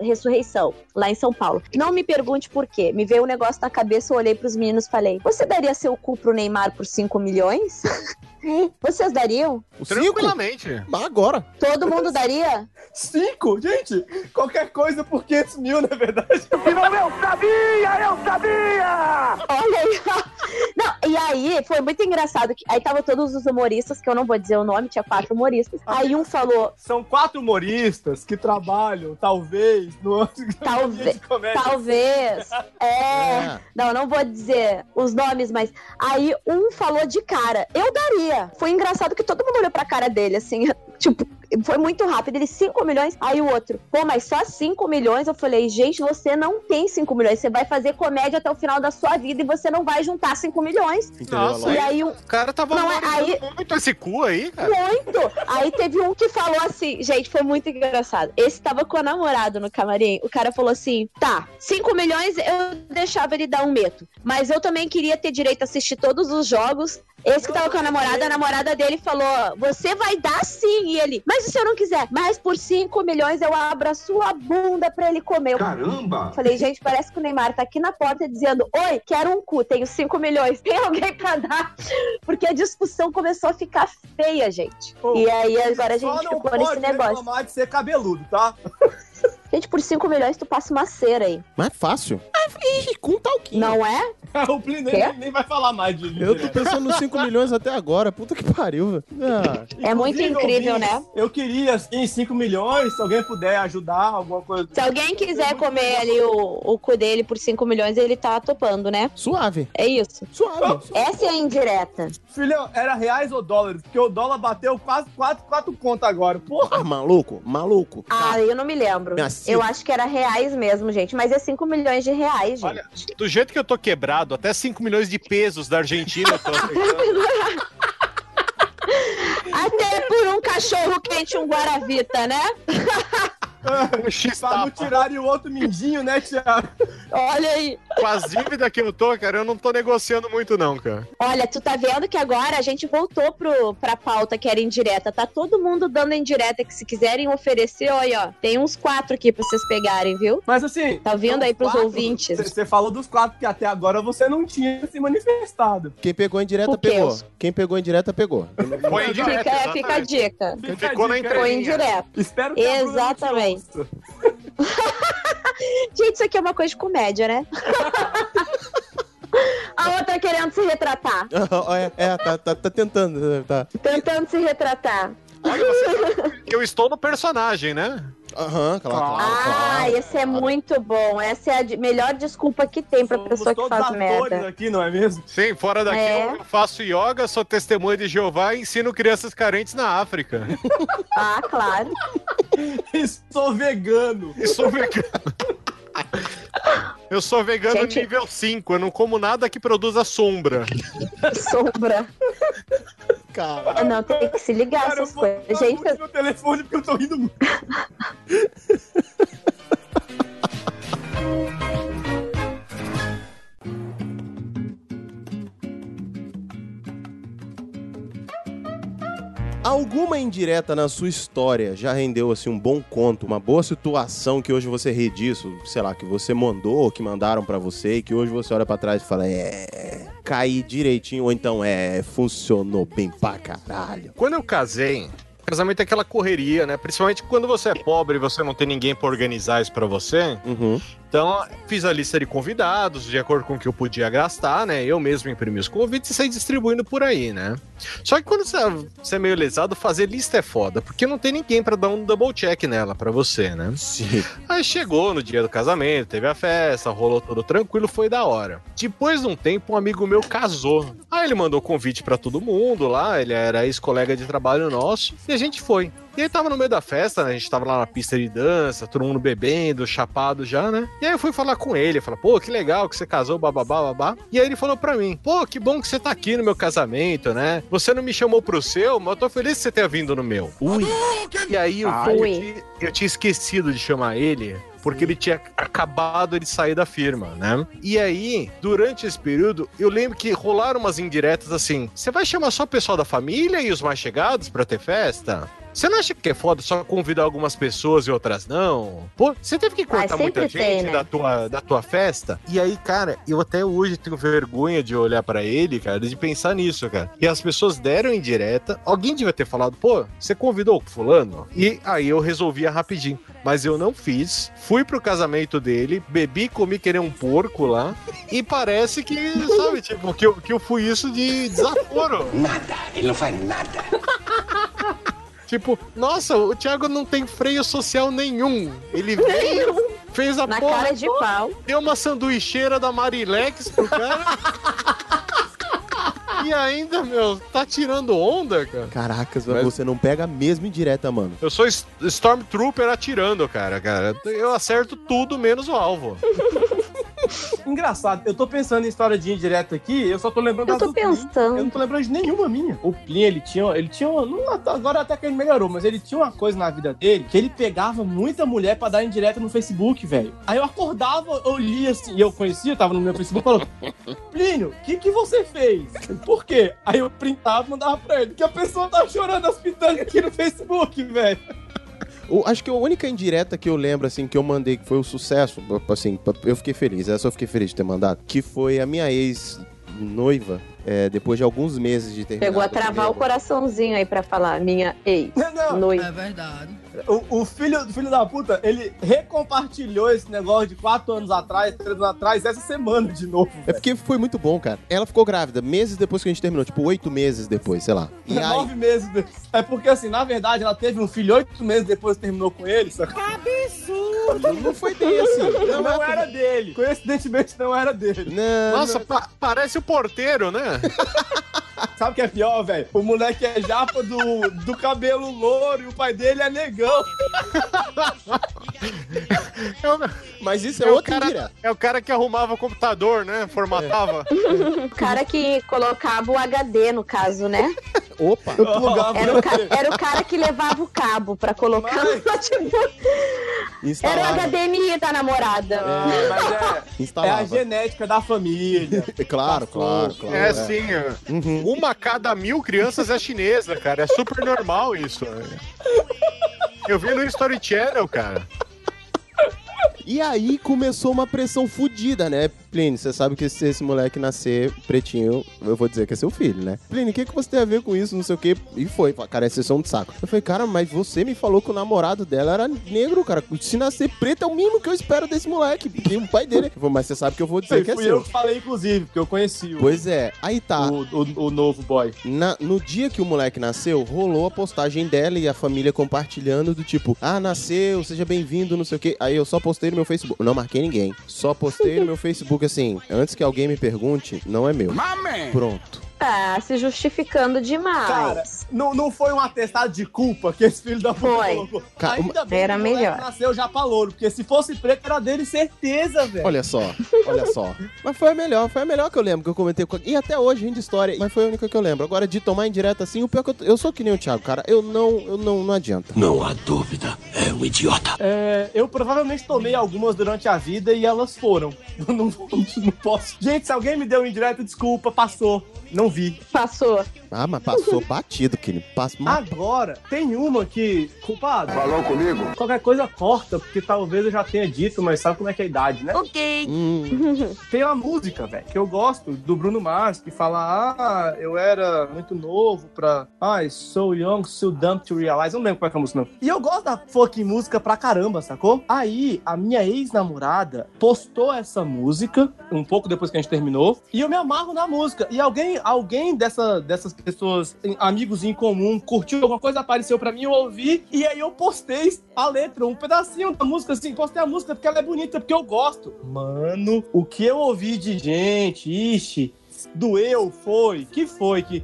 Ressurreição, lá em São Paulo. Não me pergunte por quê. Me veio um negócio na cabeça, eu olhei pros meninos e falei: Você daria seu cu pro Neymar por 5 milhões? nice. Vocês dariam? Cinco? Tranquilamente. Agora. Todo mundo daria? Cinco? Gente, qualquer coisa por 500 mil, na verdade. Eu sabia, eu sabia! Olha aí. Não, e aí foi muito engraçado que aí tava todos os humoristas, que eu não vou dizer o nome, tinha quatro humoristas. Aí um falou, São quatro humoristas que trabalham, talvez, no Talvez-. Talvez. É. É. Não, não vou dizer os nomes, mas aí um falou de cara. Eu daria. Foi engraçado que todo mundo olhou pra cara dele, assim. Tipo, foi muito rápido. Ele, 5 milhões. Aí o outro, pô, mas só 5 milhões? Eu falei, gente, você não tem 5 milhões. Você vai fazer comédia até o final da sua vida e você não vai juntar 5 milhões. Entendeu Nossa? E aí um, O cara tava Não, aí- muito esse cu aí, cara. Muito! Aí teve um que falou assim, gente, foi muito engraçado. Esse tava com a namorada no camarim. O cara falou assim: tá, 5 milhões eu deixava ele dar um meto. Mas eu também queria ter direito a assistir todos os jogos. Esse que tava com a namorada, a namorada dele falou: Você vai dar sim. E ele, mas Mas se você não quiser, mas por 5 milhões eu abro a sua bunda pra ele comer. Eu Caramba! Falei, gente, parece que o Neymar tá aqui na porta dizendo: Oi, quero um cu, tenho 5 milhões, tem alguém pra dar? Porque a discussão começou a ficar feia, gente. e aí agora a gente não ficou nesse pode negócio. reclamar de ser cabeludo, tá? Gente, por 5 milhões tu passa uma cera aí. Mas é fácil. Ih, com talquinho. Não é? o Quê? nem, nem vai falar mais de Eu tô pensando nos 5 milhões até agora. Puta que pariu, velho. Ah. É muito incrível, né? Eu queria, assim, 5 milhões, se alguém puder ajudar, alguma coisa. Se alguém quiser comer ali o, o cu dele por 5 milhões, ele tá topando, né? Suave. É isso. Suave. Essa é a indireta. Filhão, era reais ou dólares? Porque o dólar bateu quase 4, 4 conto agora. Porra! Ah, maluco, maluco. Ah, eu não me lembro. Minha Eu acho que era reais mesmo, gente. Mas é 5 milhões de reais, gente. Olha, do jeito que eu tô quebrado, até 5 milhões de pesos da Argentina eu tô. Até por um cachorro quente, um Guaravita, né? pra não tirarem o outro mindinho, né, Thiago? Olha aí. Com as dívidas que eu tô, cara, eu não tô negociando muito, não, cara. Olha, tu tá vendo que agora a gente voltou pro, pra pauta que era indireta. Tá todo mundo dando indireta que se quiserem oferecer, olha, ó. Tem uns quatro aqui pra vocês pegarem, viu? Mas assim. Tá vendo aí pros ouvintes? Você falou dos quatro que até agora você não tinha se manifestado. Quem pegou em direta, O quê? pegou. Quem pegou em direta, pegou. Foi indireta, Fica, fica a dica. Fica Ficou a na dica Foi aí. entrelinha. indireto. Espero que Exatamente. Gente, isso aqui é uma coisa de comédia, né? A outra querendo se retratar. é, é, tá, tá, tá tentando. Tá. Tentando se retratar. Olha, você eu estou no personagem, né? Aham, claro, claro, Ah, claro. esse é muito bom. Essa é a de- melhor desculpa que tem pra Somos pessoa que todos faz merda. aqui, não é mesmo? Sim, fora daqui É. eu faço yoga, sou testemunha de Jeová e ensino crianças carentes na África. Ah, claro. E sou vegano. E sou vegano. Eu sou vegano Gente- nível 5, eu não como nada que produza sombra. Sombra. Cara. É, Não, tem que se ligar Cara, eu essas vou coisas. Gente, Gente, meu telefone porque eu tô rindo muito. Alguma indireta na sua história já rendeu assim um bom conto, uma boa situação que hoje você ri disso, sei lá, que você mandou, que mandaram pra você e que hoje você olha pra trás e fala, é, caí direitinho ou então é, funcionou bem pra caralho. Quando eu casei, casamento é aquela correria, né? Principalmente quando você é pobre e você não tem ninguém pra organizar isso pra você. Uhum. Então, fiz a lista de convidados, de acordo com o que eu podia gastar, né? Eu mesmo imprimi os convites e saí distribuindo por aí, né? Só que quando você é meio lesado, fazer lista é foda, porque não tem ninguém pra dar um double check nela pra você, né? Sim. Aí chegou no dia do casamento, teve a festa, rolou tudo tranquilo, foi da hora. Depois de um tempo, um amigo meu casou. Aí ele mandou convite pra todo mundo lá, ele era ex-colega de trabalho nosso, e a gente foi. E aí tava no meio da festa, né? A gente tava lá na pista de dança, todo mundo bebendo, chapado já, né? E aí eu fui falar com ele, falar, pô, que legal que você casou, bababá, babá. E aí ele falou pra mim, pô, que bom que você tá aqui no meu casamento, né? Você não me chamou pro seu, mas eu tô feliz que você tenha vindo no meu. Ui. E aí eu, Ai. eu, tinha, eu tinha esquecido de chamar ele. Porque ele tinha acabado de sair da firma, né? E aí, durante esse período, eu lembro que rolaram umas indiretas assim: você vai chamar só o pessoal da família e os mais chegados pra ter festa? Você não acha que é foda só convidar algumas pessoas e outras não? Pô, você teve que cortar sempre muita tem, gente né? da, tua, da tua festa? E aí, cara, eu até hoje tenho vergonha de olhar pra ele, cara, de pensar nisso, cara. E as pessoas deram indireta, alguém devia ter falado, pô, você convidou o fulano? E aí eu resolvia rapidinho. Mas eu não fiz, fui pro casamento dele, bebi, comi que nem um porco lá, e parece que, sabe, tipo, que eu, que eu fui isso de desaforo. Nada, ele não faz nada. Tipo, nossa, o Thiago não tem freio social nenhum. Ele veio, fez a na porra, cara de pau. deu uma sanduicheira da Marilex pro cara. e ainda, meu, tá tirando onda, cara. Caracas, Mas- você não pega mesmo indireta, mano. Eu sou Stormtrooper atirando, cara, cara. Eu acerto tudo menos o alvo. Engraçado, eu tô pensando em história de indireta aqui, eu só tô lembrando Eu tô do Plin. pensando. Eu não tô lembrando de nenhuma minha. O Plin, ele tinha, ele tinha não, agora até que ele melhorou, mas ele tinha uma coisa na vida dele que ele pegava muita mulher pra dar indireta no Facebook, velho. Aí eu acordava, eu lia assim, e eu conhecia, tava no meu Facebook, falando, Plínio, o que que você fez? Por quê? Aí eu printava e mandava pra ele, que a pessoa tava chorando as pitangas aqui no Facebook, velho. O- acho que a única indireta que eu lembro, assim, que eu mandei, que foi o sucesso, assim, eu fiquei feliz, essa eu fiquei feliz de ter mandado, que foi a minha ex-noiva, é, depois de alguns meses de ter Pegou a travar o coraçãozinho aí pra falar, minha ex. Não, noiva. É verdade. O, o filho, filho da puta, ele recompartilhou esse negócio de quatro anos atrás, três anos atrás, essa semana de novo. É porque foi muito bom, cara. Ela ficou grávida meses depois que a gente terminou, tipo, oito meses depois, sei lá. E aí, Nove meses. de- É porque, assim, na verdade, ela teve um filho oito meses depois que terminou com ele. Só... absurdo! Não foi desse. Não, não era dele. Coincidentemente, não era dele. Não, Nossa, pa- parece o porteiro, né? Sabe o que é pior, velho? O moleque é japa do, do cabelo louro e o pai dele é negão. Mas isso é, o cara, é o cara que arrumava o computador, né? Formatava. O cara que colocava o HD, no caso, né? Opa! Era o, ca- era o cara que levava o cabo pra colocar no notebook. Era o Instalava. HDMI da namorada. Ah, mas é, é a genética da família. É claro, claro, claro. É assim, ó. uma a cada mil crianças é chinesa, cara. É super normal isso. Eu vi no Story Channel, cara. E aí começou uma pressão fodida, né? Plínio, você sabe que se esse moleque nascer pretinho, eu vou dizer que é seu filho, né? Plínio, o que, que você tem a ver com isso? Não sei o quê. E foi, cara, é sessão de saco. Eu falei, cara, mas você me falou que o namorado dela era negro, cara. Se nascer preto é o mínimo que eu espero desse moleque. Porque o pai dele. Falei, mas você sabe que eu vou dizer que é fui seu. eu que falei, inclusive, porque eu conheci o, Pois é, aí tá. o, o- o novo boy. Na- no dia que o moleque nasceu, rolou a postagem dela e a família compartilhando do tipo, ah, nasceu, seja bem-vindo, não sei o quê. Aí eu só postei no meu Facebook. Não marquei ninguém. Só postei no meu Facebook assim, antes que alguém me pergunte, não é meu. Pronto. Ah, se justificando demais. Cara, não, não foi um atestado de culpa que esse filho da puta Foi. colocou. Ca- Ainda bem Era que melhor. nasceu já pra louro, porque se fosse preto era dele, certeza, velho. Olha só, olha só. Mas foi a melhor, foi a melhor que eu lembro que eu comentei com. E até hoje, rindo de história, mas foi a única que eu lembro. Agora, de tomar em direto assim, o pior que eu. Eu sou que nem o Thiago, cara. Eu não, eu não, não adianta. Não há dúvida, é um idiota. É, eu provavelmente tomei algumas durante a vida e elas foram. Eu não, não posso. Gente, se alguém me deu um indireto, desculpa, passou. Não vi. Passou. Ah, mas passou batido, Kini. Passa, Agora, tem uma que. Culpado. Falou comigo? Qualquer coisa corta, porque talvez eu já tenha dito, mas sabe como é que é a idade, né? Ok. Hum. Tem uma música, velho, que eu gosto, do Bruno Mars, que fala: Ah, eu era muito novo pra. Ai, so young, so dumb to realize. Eu não lembro qual é que é a música, não. E eu gosto da fucking música pra caramba, sacou? Aí, a minha ex-namorada postou essa música, um pouco depois que a gente terminou, e eu me amarro na música. E alguém, alguém dessa, dessas pessoas, amigos em comum, curtiu alguma coisa, apareceu pra mim, eu ouvi, e aí eu postei a letra, um pedacinho da música, assim, postei a música porque ela é bonita, porque eu gosto. Mano, o que eu ouvi de gente, ixi, doeu, foi, que foi, que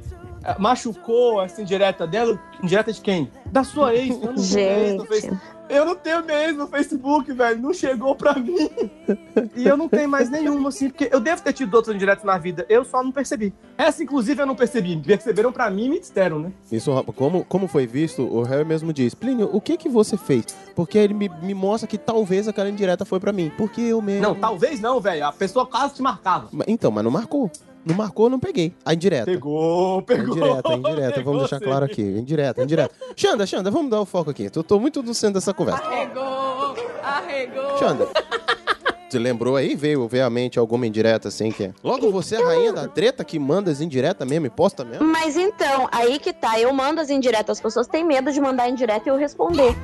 machucou essa indireta dela, indireta de quem? Da sua ex. Eu não tenho ex Gente. Eu não tenho minha ex no Facebook, velho, não chegou pra mim. E eu não tenio mais nenhuma, assim, porque eu devo ter tido outras indiretas na vida, eu só não percebi. Essa, inclusive, eu não percebi. Perceberam pra mim e me disseram, né? Isso, como, como foi visto, o Harry mesmo diz: Plínio, o que que você fez? Porque ele me, me mostra que talvez aquela indireta foi pra mim. Porque eu mesmo. Não, talvez não, velho. A pessoa quase te marcava. Ma- Então, mas não marcou. Não marcou, não peguei. A indireta. Pegou, A pegou. indireta, a indireta. Pegou, Vamos deixar sim. claro aqui. Indireta, indireta. Xanda, Xanda, vamos dar o foco aqui. Eu tô muito no centro dessa conversa. Arregou, arregou. Xanda. Você lembrou aí? Veio, veio à mente alguma indireta assim que é? Logo você, a rainha da treta, que manda as indiretas mesmo e posta mesmo? Mas então, aí que tá, eu mando as indiretas, as pessoas têm medo de mandar indireta e eu responder.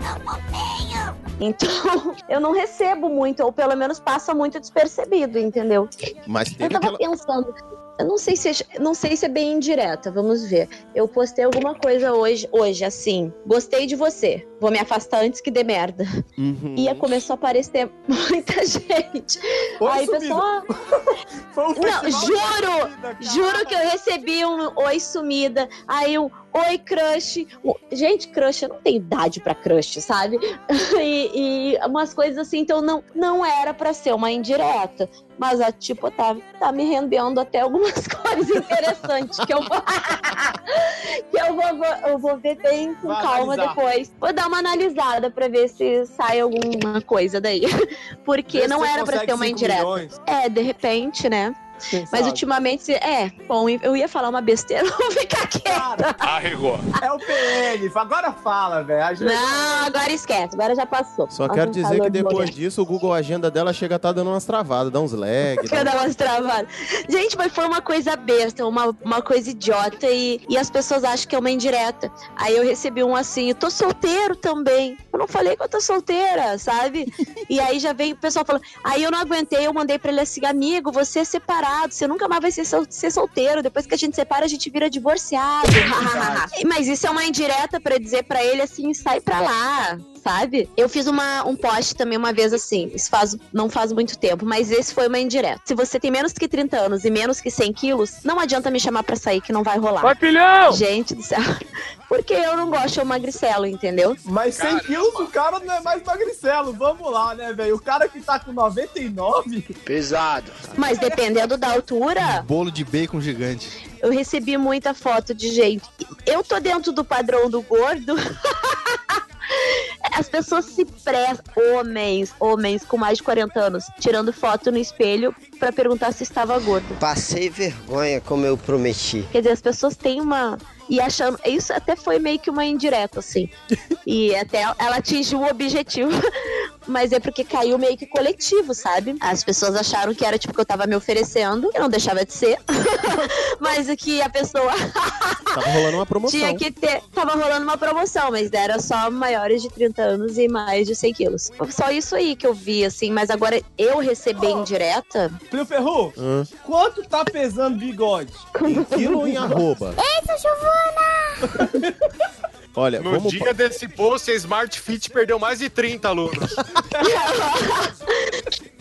Então, eu não recebo muito, ou pelo menos passa muito despercebido, entendeu? Mas Eu teve tava aquela. pensando, eu não sei se é, não sei se é bem indireta, vamos ver. Eu postei alguma coisa hoje, hoje assim. Gostei de você. Vou me afastar antes que dê merda. Uhum. E começou a aparecer muita gente. Oi, aí, sumida. pessoal. Um Não, juro! cara. Juro que eu recebi um oi sumida, aí um oi crush. Gente, crush, eu não tenho idade pra crush, sabe? E, e umas coisas assim, então não, não era pra ser uma indireta. Mas a tipo tá, tá me rendendo até algumas coisas interessantes que eu vou, que eu vou, vou- eu vou ver bem com Vai calma analisar. depois. Vou dar uma analisada pra ver se sai alguma coisa daí. Porque não era pra consegue ter uma indireta. milhões. É, de repente, né? Quem Mas sabe? ultimamente, é, bom, eu ia falar uma besteira, vou ficar quieta. Arregou. É o PN, agora fala, velho. Gente- Não, agora esquece, agora já passou. Só Faz quero dizer que de depois morrer. disso o Google Agenda dela chega a estar dando umas travadas, dá uns lag. Quer dar umas travadas. Gente, mas foi uma coisa besta, uma, uma coisa idiota e, e as pessoas acham que é uma indireta. Aí eu recebi um assim, eu tô solteiro também. Eu não falei que eu tô solteira, sabe? E aí já veio o pessoal falando. Aí eu não aguentei, eu mandei pra ele assim, amigo, você é separado, você nunca mais vai ser, sol- ser solteiro. Depois que a gente separa, a gente vira divorciado. mas isso é uma indireta pra dizer pra ele assim, sai pra lá. Sabe? Eu fiz uma, um post também uma vez assim, isso faz, não faz muito tempo, mas esse foi uma indireta. Se você tem menos que 30 anos e menos que 100 quilos, não adianta me chamar pra sair que não vai rolar. Vai, filhão! Gente do céu. Porque eu não gosto, eu magricelo, entendeu? Mas 100 quilos o cara não é mais magricelo. Vamos lá, né, velho? O cara que tá com 99. Pesado. Mas dependendo da altura, Bolo de bacon gigante. eu recebi muita foto de gente. Eu tô dentro do padrão do gordo. As pessoas se prestam, homens, homens com mais de 40 anos, tirando foto no espelho pra perguntar se estava gordo. Passei vergonha como eu prometi. Quer dizer, as pessoas têm uma. E achando. Isso até foi meio que uma indireta, assim. E até ela atingiu o objetivo. Mas é porque caiu meio que coletivo, sabe? As pessoas acharam que era tipo que eu tava me oferecendo, e não deixava de ser. mas o que a pessoa Tava rolando uma promoção. tinha que ter. Tava rolando uma promoção, mas era só maiores de 30 anos e mais de 100 quilos. Só isso aí que eu vi, assim. Mas agora eu receber indireta. Trio Ferru, Hã? quanto tá pesando bigode? Em quilo ou em arroba? Eita, Giovana! Olha, No vamos... dia desse post, a Smart Fit perdeu mais de 30 alunos.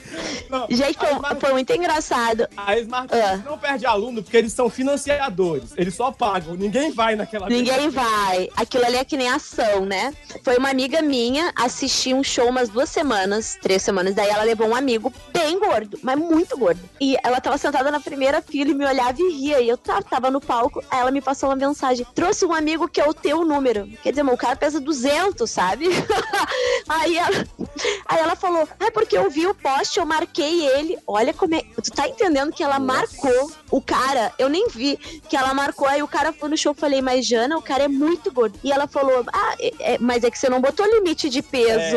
Gente, foi, foi muito engraçado. A Smart Ah. não perde aluno porque eles são financiadores. Eles só pagam. Ninguém vai naquela Ninguém vai. Aquilo ali é que nem ação, né? Foi uma amiga minha assistir um show umas duas semanas, três semanas. Daí ela levou um amigo bem gordo, mas muito gordo. E ela tava sentada na primeira fila e me olhava e ria. E eu tava, no palco. Aí ela me passou uma mensagem: trouxe um amigo que é o teu número. Quer dizer, meu, o cara pesa 200, sabe? aí, ela, aí ela falou: ah, porque eu vi o post, eu marquei ele. Olha como é. Tu tá entendendo que ela marcou o cara? Eu nem vi que ela marcou. Aí o cara foi no show. Falei, mas Jana, o cara é muito gordo. E ela falou: ah, é- é- mas é que você não botou limite de peso.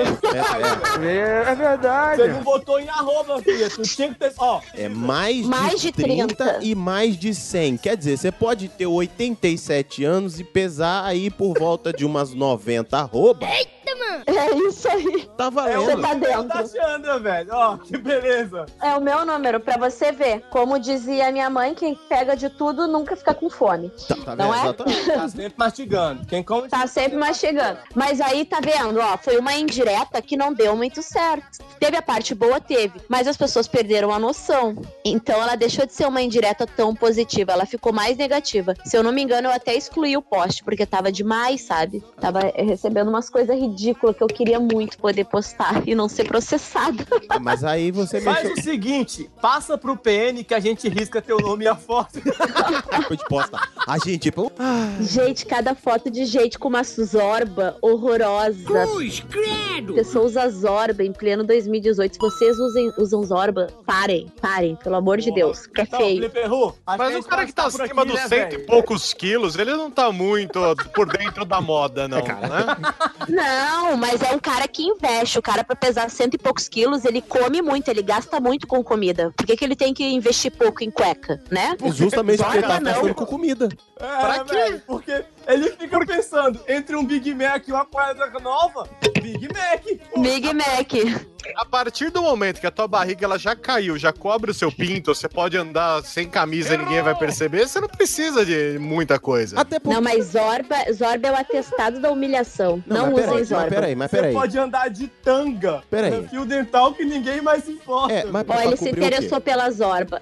É, é verdade. Você não botou em arroba, filha. Tu tinha que ter. Ó, É mais, Mais de de 30, 30. e mais de 100. Quer dizer, você pode ter 87 anos e pesar aí por volta de umas 90 arroba. Eita, mano! É isso aí. Tá é valendo. Você tá dentro. da Xandra, velho. Ó, que beleza. É o meu número, pra você ver. Como dizia minha mãe, quem pega de tudo nunca fica com fome. Tá, tá Não vendo? é? Exatamente. Tá sempre mastigando. Quem come. Tá sempre mastigando. Mas aí, tá vendo, ó, foi uma indireta que não deu muito certo. Teve a parte boa, teve, mas as pessoas perderam a noção. Então ela deixou de ser uma indireta tão positiva, ela ficou mais negativa. Se eu não me engano, eu até excluí o post, porque tava demais, sabe? Tava eh, recebendo umas coisas ridículas que eu queria muito poder postar e não ser processada. Mas aí você Faz mexeu. o seguinte, passa pro PN que a gente risca teu nome e a foto. Depois de posta. A gente, tipo. Gente, cada foto de gente com uma zorba horrorosa. Cruz, credo! Pessoa usa Zorba em pleno 2018. Se vocês usem, usam Zorba, parem, parem, pelo amor de Deus, que é Então, feio. Felipe Mas o cara que tá acima aqui, dos né, cento e velho? poucos quilos, ele não tá muito por dentro da moda, não, né? Não, mas é um cara que investe. O cara, pra pesar cento e poucos quilos, ele come muito, ele gasta muito com comida. Por que, que ele tem que investir pouco em cueca, né? Justamente porque ele tá não. gastando com comida. É, Pra quê? velho, porque ele fica pensando entre um Big Mac e uma coisa nova, Big Mac. Pô, Big Mac. A partir do momento que a tua barriga ela já caiu, já cobre o seu pinto, você pode andar sem camisa e ninguém vai perceber, você não precisa de muita coisa. Até porque. Não, mas Zorba, Zorba é o atestado da humilhação. Não, mas usem peraí, Zorba. Mas peraí, mas Você peraí. pode andar de tanga Peraí. no fio dental que ninguém mais se importa. É, mas Ó, pra ele se interessou pela Zorba.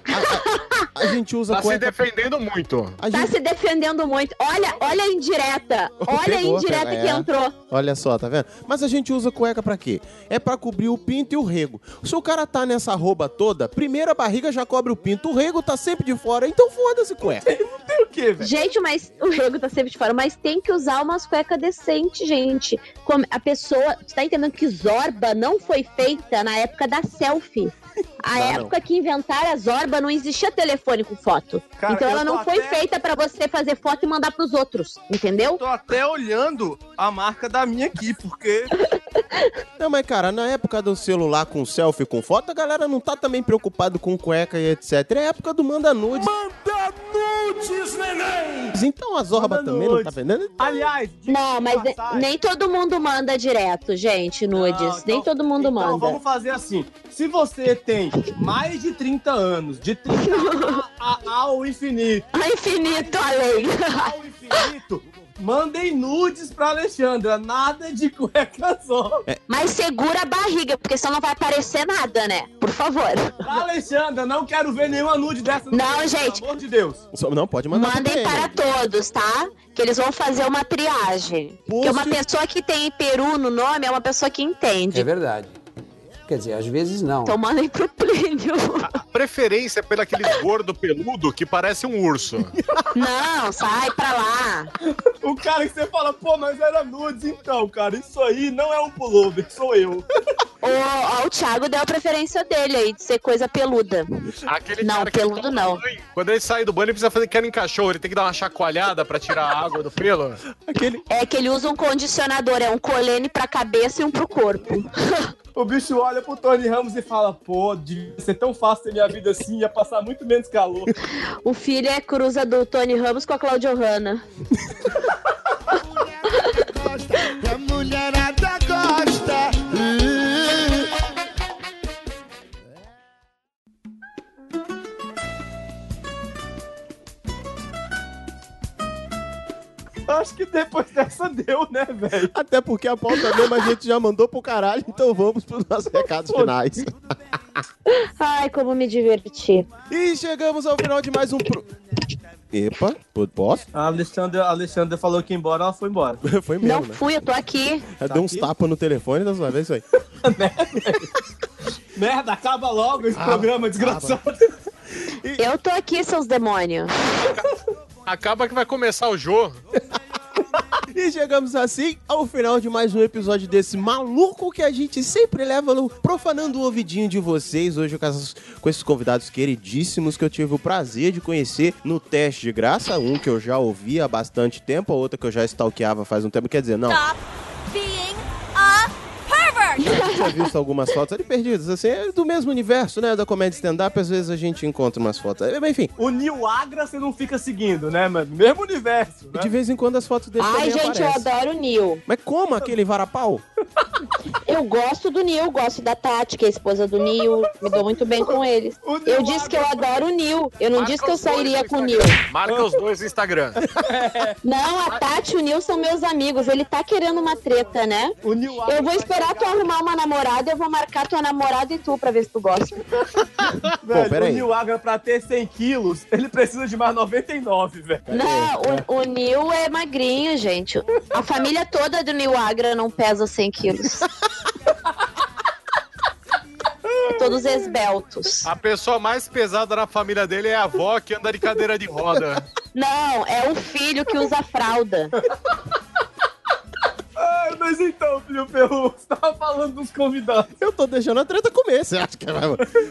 A gente usa Tá se cueca. defendendo muito. A Tá gente... se defendendo muito. Olha, olha a indireta. Olha a indireta que é. entrou. Olha só, tá vendo? Mas a gente usa cueca pra quê? É pra cobrir o pinto e o rego. Se o cara tá nessa rouba toda, primeiro a barriga já cobre o pinto, o rego tá sempre de fora, então foda-se cueca. Tem o quê, velho? Gente, mas o rego tá sempre de fora. Mas tem que usar umas cuecas decentes, gente. Como a pessoa. Você tá entendendo que Zorba não foi feita na época da selfie? A Não, época que inventaram a Zorba não existia telefone com foto. Cara, então eu ela não foi até- feita pra você fazer foto e mandar pros outros. Entendeu? Tô até olhando a marca da minha aqui, porque. Não, mas cara, na época do celular com selfie com foto, a galera não tá também preocupado com cueca e etc. É a época do manda nudes. Manda nudes, neném! Então a Zorba Manda também não nudes. tá vendendo? Aliás, Não, mas passagem- nem todo mundo manda direto, gente, nudes. Não, então- nem todo mundo então manda. vamos fazer assim. Se você tem mais de 30 anos, de 30 a- a- ao infinito, A infinito além. ao infinito, mandem nudes pra Alexandra. Nada de cueca só. Mas segura a barriga, porque senão não vai aparecer nada, né? Por favor. Alexandra, não quero ver nenhuma nude dessa. Não, gente. Pelo amor de Deus. Só- Não, pode mandar Mandem para todos, tá? Que eles vão fazer uma triagem. Porque uma pessoa que tem Peru no nome é uma pessoa que entende. É verdade. Quer dizer, às vezes não. Então mandem pro Plínio. A preferência é pelo aquele gordo peludo que parece um urso. Não, sai pra lá. O cara que você fala, pô, mas era nudes. Então, cara, isso aí não é um pullover, sou eu. O, ó, o Thiago deu a preferência dele aí, de ser coisa peluda. Aquele Não, peludo não. banho, Quando ele sai do banho, ele precisa fazer que nem cachorro. Ele tem que dar uma chacoalhada pra tirar a água do pelo. Aquele... É que ele usa um condicionador, é um colene pra cabeça e um pro corpo. O bicho olha pro Tony Ramos e fala, pô, devia ser tão fácil ter minha vida assim, ia passar muito menos calor. O filho é cruza do Tony Ramos com a Claudio Hanna. A mulherada Acho que depois dessa deu, né, velho? Até porque a pauta mesmo a gente já mandou pro caralho, então vamos pros nossos recados finais. Ai, como me diverti. E chegamos ao final de mais um. Pro... Epa, posso? A Alexandra, a Alexandra falou que ia embora, ela foi embora. Foi mesmo, Não né? fui, eu tô aqui. Ela deu uns tapas no telefone da sua vez, isso aí. Merda, acaba logo esse Ah, programa, desgraçado. Eu tô aqui, seus demônios. Acaba que vai começar o jogo. E chegamos assim ao final de mais um episódio desse maluco que a gente sempre leva no profanando o ouvidinho de vocês. Hoje com, essas- com esses convidados queridíssimos que eu tive o prazer de conhecer no teste de graça. Um que eu já ouvi há bastante tempo, a outra que eu já stalkeava faz um tempo. Quer dizer, não. A Eu tinha visto algumas fotos ali perdidas, assim, é do mesmo universo, né? Da comédia stand-up, às vezes a gente encontra umas fotos. É, Enfim, O Nil Agra você não fica seguindo, né, mano? Mesmo universo, né? de vez em quando as fotos dele Ai, gente, eu aparecem. adoro o Neil. Mas como aquele varapau? Eu gosto do Neil, gosto da Tati, que é a esposa do Neil. Me dou muito bem com eles. Eu disse que eu adoro o Neil. Eu não Marca disse que eu sairia com o Neil. Marca os dois no Instagram. Não, a Tati e o Nil são meus amigos. Ele tá querendo uma treta, né? Eu vou esperar tu arrumar uma namorada, eu vou marcar tua namorada e tu pra ver se tu gosta. velho, peraí. o Nil Agra, pra ter 100 quilos, ele precisa de mais 99, velho. Não, o, o Nil é magrinho, gente. A família toda do Nil Agra não pesa 100 quilos. Todos esbeltos. A pessoa mais pesada na família dele é a avó que anda de cadeira de roda. Não, é o filho que usa fralda. Mas então, filho Perru, você tava falando dos convidados. Eu tô deixando a treta comer. Você acha que,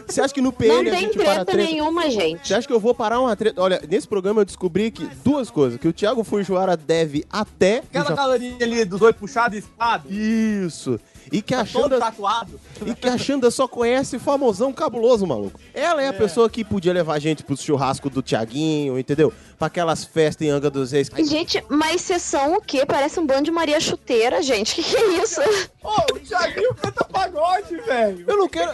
você acha que no PN Não a tem treta treta? nenhuma, gente. Você acha que eu vou parar uma treta? Olha, nesse programa eu descobri que duas coisas. Que o Thiago Fujiwara deve até... Aquela Já- galerinha ali dos dois puxados e espada, Isso. E que a todo Xanda... tatuado. E que a Xanda só conhece famosão cabuloso, maluco. Ela é, a pessoa que podia levar a gente pro churrasco do Tiaguinho, entendeu? Pra aquelas festas em Anga dos Reis. Gente, mas vocês são o quê? Parece um bando de Maria Chuteira, gente. Que que é isso? Ô, o Thiaguinho canta pagode, velho. Eu não quero.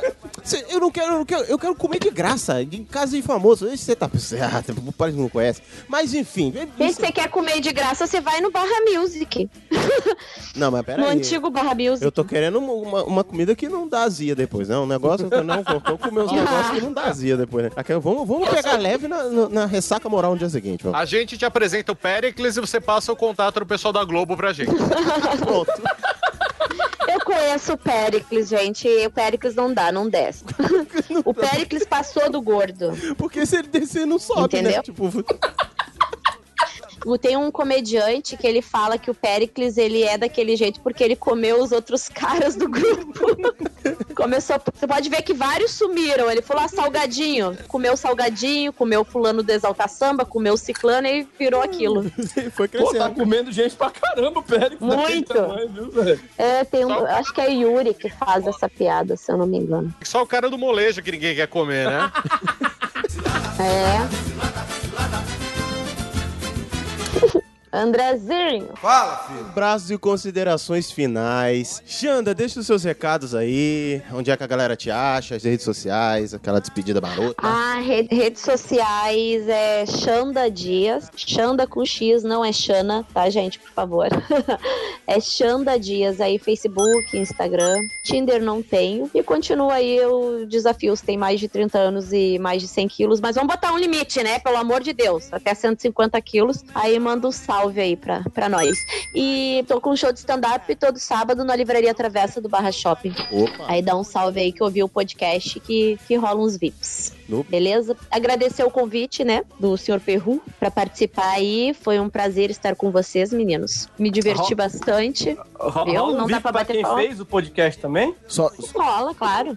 Eu não quero, eu não quero. Eu quero comer de graça, em casa de famoso. Esse Você tá. Ah, parece que não conhece. Mas enfim. isso- você quer comer de graça, você vai no Barra Music. Não, mas pera no aí. antigo Barra Music. Eu tô querendo uma, uma- comida que não dá azia depois, não. Um negócio que eu não vou comer uns negócios que não dá azia depois, né? Aqui, vamos, vamos pegar leve na, na- na ressaca moral no dia seguinte, vamos. A gente te apresenta o Pericles e você passa o contato do pessoal da Globo pra gente. Pronto. Eu conheço o Péricles, gente. O Péricles não dá, não desce. o Péricles passou do gordo. Porque se ele descer, não sobe, né? Entendeu? Tipo, Tem um comediante que ele fala que o Péricles ele é daquele jeito porque ele comeu os outros caras do grupo. Começou, você pode ver que vários sumiram. Ele falou ah, salgadinho, comeu salgadinho, comeu fulano do Exalta Samba, comeu ciclano e virou aquilo. Foi Pô, tá comendo gente pra caramba o Péricles. daquele Muito. tamanho, viu, velho? É, tem um, acho que é Yuri que faz essa piada, se eu não me engano. Só o cara do molejo que ninguém quer comer, né? É. Andrezinho. Fala, filho. Abraços e considerações finais. Xanda, deixa os seus recados aí. Onde é que a galera te acha? As redes sociais, aquela despedida marota. Ah, re- redes sociais é Xanda Dias. Xanda com X, não é Xana, tá, gente? Por favor. é Xanda Dias aí, Facebook, Instagram. Tinder não tenho. E continua aí o desafio. Você tem mais de 30 anos e mais de 100 quilos. Mas vamos botar um limite, né? Pelo amor de Deus. Até 150 quilos. Aí manda um salve aí pra, pra nós. E tô com um show de stand-up todo sábado na Livraria Travessa do Barra Shopping. Opa. Aí dá um salve aí que ouviu o podcast que, que rola uns VIPs. Opa. Beleza? Agradecer o convite, né, do senhor Perru pra participar aí. Foi um prazer estar com vocês, meninos. Me diverti Ro- bastante. Rola Viu? Não dá pra bater quem fez o podcast também? Só, Rola, claro.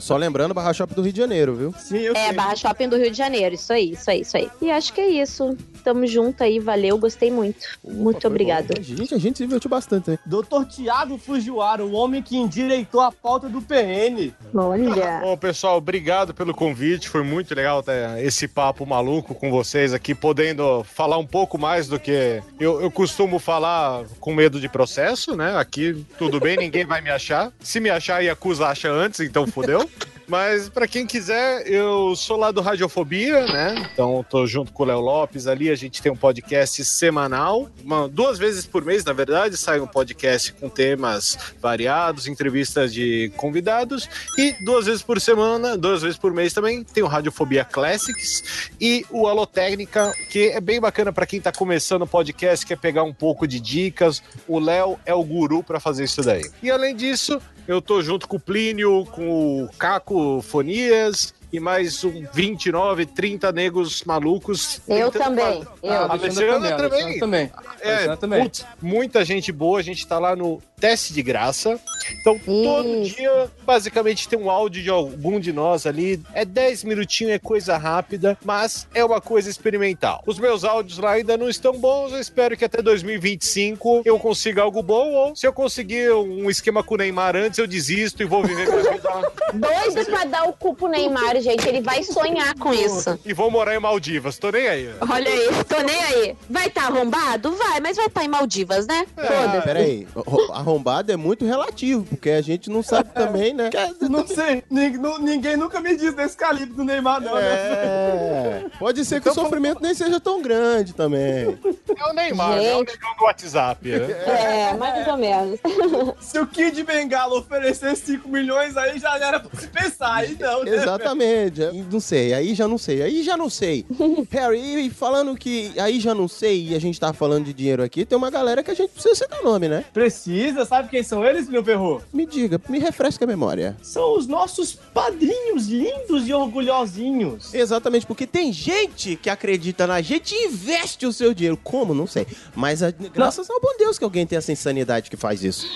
só lembrando, Barra Shop do Rio de Janeiro, viu? Sim, eu É, sei. Barra Shopping do Rio de Janeiro. Isso aí, isso aí, isso aí. E acho que é isso. Tamo junto aí, valeu, gostei muito. Muito obrigada. Gente, a gente se divertiu bastante. hein? Doutor Tiago Fujiwara, o homem que endireitou a pauta do PN. Olha. Bom, pessoal, obrigado pelo convite. Foi muito legal ter esse papo maluco com vocês aqui, podendo falar um pouco mais do que eu, eu costumo falar com medo de processo, né? Aqui tudo bem, ninguém vai me achar. Se me achar, Yakuza acha antes, então fodeu. Mas pra quem quiser, eu sou lá do Radiofobia, né? Então tô junto com o Léo Lopes ali, a gente tem um podcast semanal, uma- duas vezes por mês, na verdade, sai um podcast com temas variados, entrevistas de convidados e duas vezes por semana, duas vezes por mês também, tem o Radiofobia Classics e o Alotécnica, que é bem bacana pra quem tá começando o podcast, quer pegar um pouco de dicas. O Léo é o guru pra fazer isso daí. E além disso, eu tô junto com o Plínio, com o Caco Fonias e mais um 29, 30 negros malucos. Eu também. fazer- Eu. A Alexandre Alexandra também, também. É, também. putz, muita gente boa, a gente tá lá no teste de graça. Então, todo dia, basicamente, tem um áudio de algum de nós ali. É 10 minutinhos, é coisa rápida, mas é uma coisa experimental. Os meus áudios lá ainda não estão bons, eu espero que até 2025 eu consiga algo bom, ou se eu conseguir um esquema com o Neymar antes, eu desisto e vou viver minha vida. Doido pra dar o cu pro Neymar, gente. Ele vai sonhar com isso. E vou morar em Maldivas, tô nem aí. Olha aí, tô nem aí. Vai estar arrombado? Vai, mas vai estar em Maldivas, né? Foda-se. Peraí, ro- arrombado é muito relativo, porque a gente não sabe também, né? Não sei, ninguém nunca me disse desse calibre do Neymar, não, né? É, pode ser que o sofrimento nem seja tão grande também. É o Neymar, é o Gente. negão do WhatsApp. né? É, mais ou menos. Se o Kid Bengala oferecesse 5 milhões, aí já era pra se pensar, aí não, né? Exatamente. Não sei, aí já não sei, aí já não sei. Harry, e falando que aí já não sei e a gente tá falando de dinheiro aqui, tem uma galera que a gente precisa citar nome, né? Precisa, sabe quem são eles, meu perro? Me diga, me refresca a memória. São os nossos padrinhos lindos e orgulhosinhos. Exatamente, porque tem gente que acredita na gente e investe o seu dinheiro. Como? Não sei. Mas a- graças ao bom Deus que alguém tem essa insanidade que faz isso.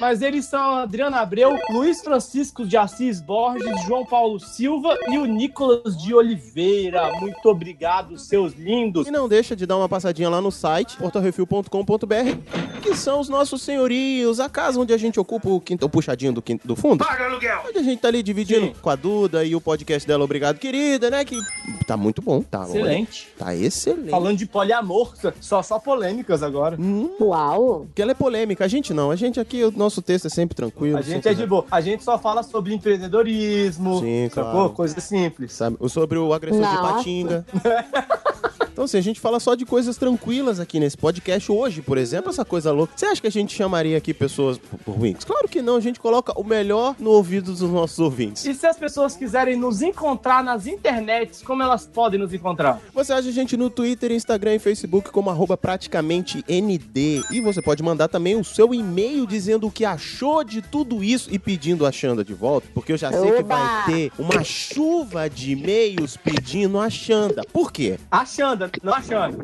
Mas eles são Adriano Abreu, Luiz Francisco de Assis Borges, João Paulo Silva e o Nicolas de Oliveira. Muito obrigado, seus lindos. E não deixa de dar uma passadinha lá no site, portorefil.com.br, que são os nossos senhorios, a casa onde a gente ocupa o, quinto, o puxadinho do, quinto, do fundo. Paga aluguel! Onde a gente tá ali dividindo Sim. com a Duda e o podcast dela, Obrigado Querida, né? Que tá muito bom, tá? Excelente. Tá excelente. Falando de poliamor, só, só polêmicas agora. Uau. Que ela é polêmica, a gente não. A gente aqui, o nosso texto é sempre tranquilo. A gente sempre é de boa. A gente só fala sobre empreendedorismo, Sim, sacou? claro. Coisa simples. Sabe, sobre o agressor de Nossa. Patinga. Então, assim, a gente fala só de coisas tranquilas aqui nesse podcast. Hoje, por exemplo, essa coisa louca. Você acha que a gente chamaria aqui pessoas ruins? Claro que não. A gente coloca o melhor no ouvido dos nossos ouvintes. E se as pessoas quiserem nos encontrar nas internets, como elas podem nos encontrar? Você acha a gente no Twitter, Instagram e Facebook como arroba praticamente ND. E você pode mandar também o seu e-mail dizendo o que achou de tudo isso e pedindo a Xanda de volta, porque eu já sei que Oba! vai ter uma chuva de e-mails pedindo a Xanda. Por quê? A Xanda, não a Xanda.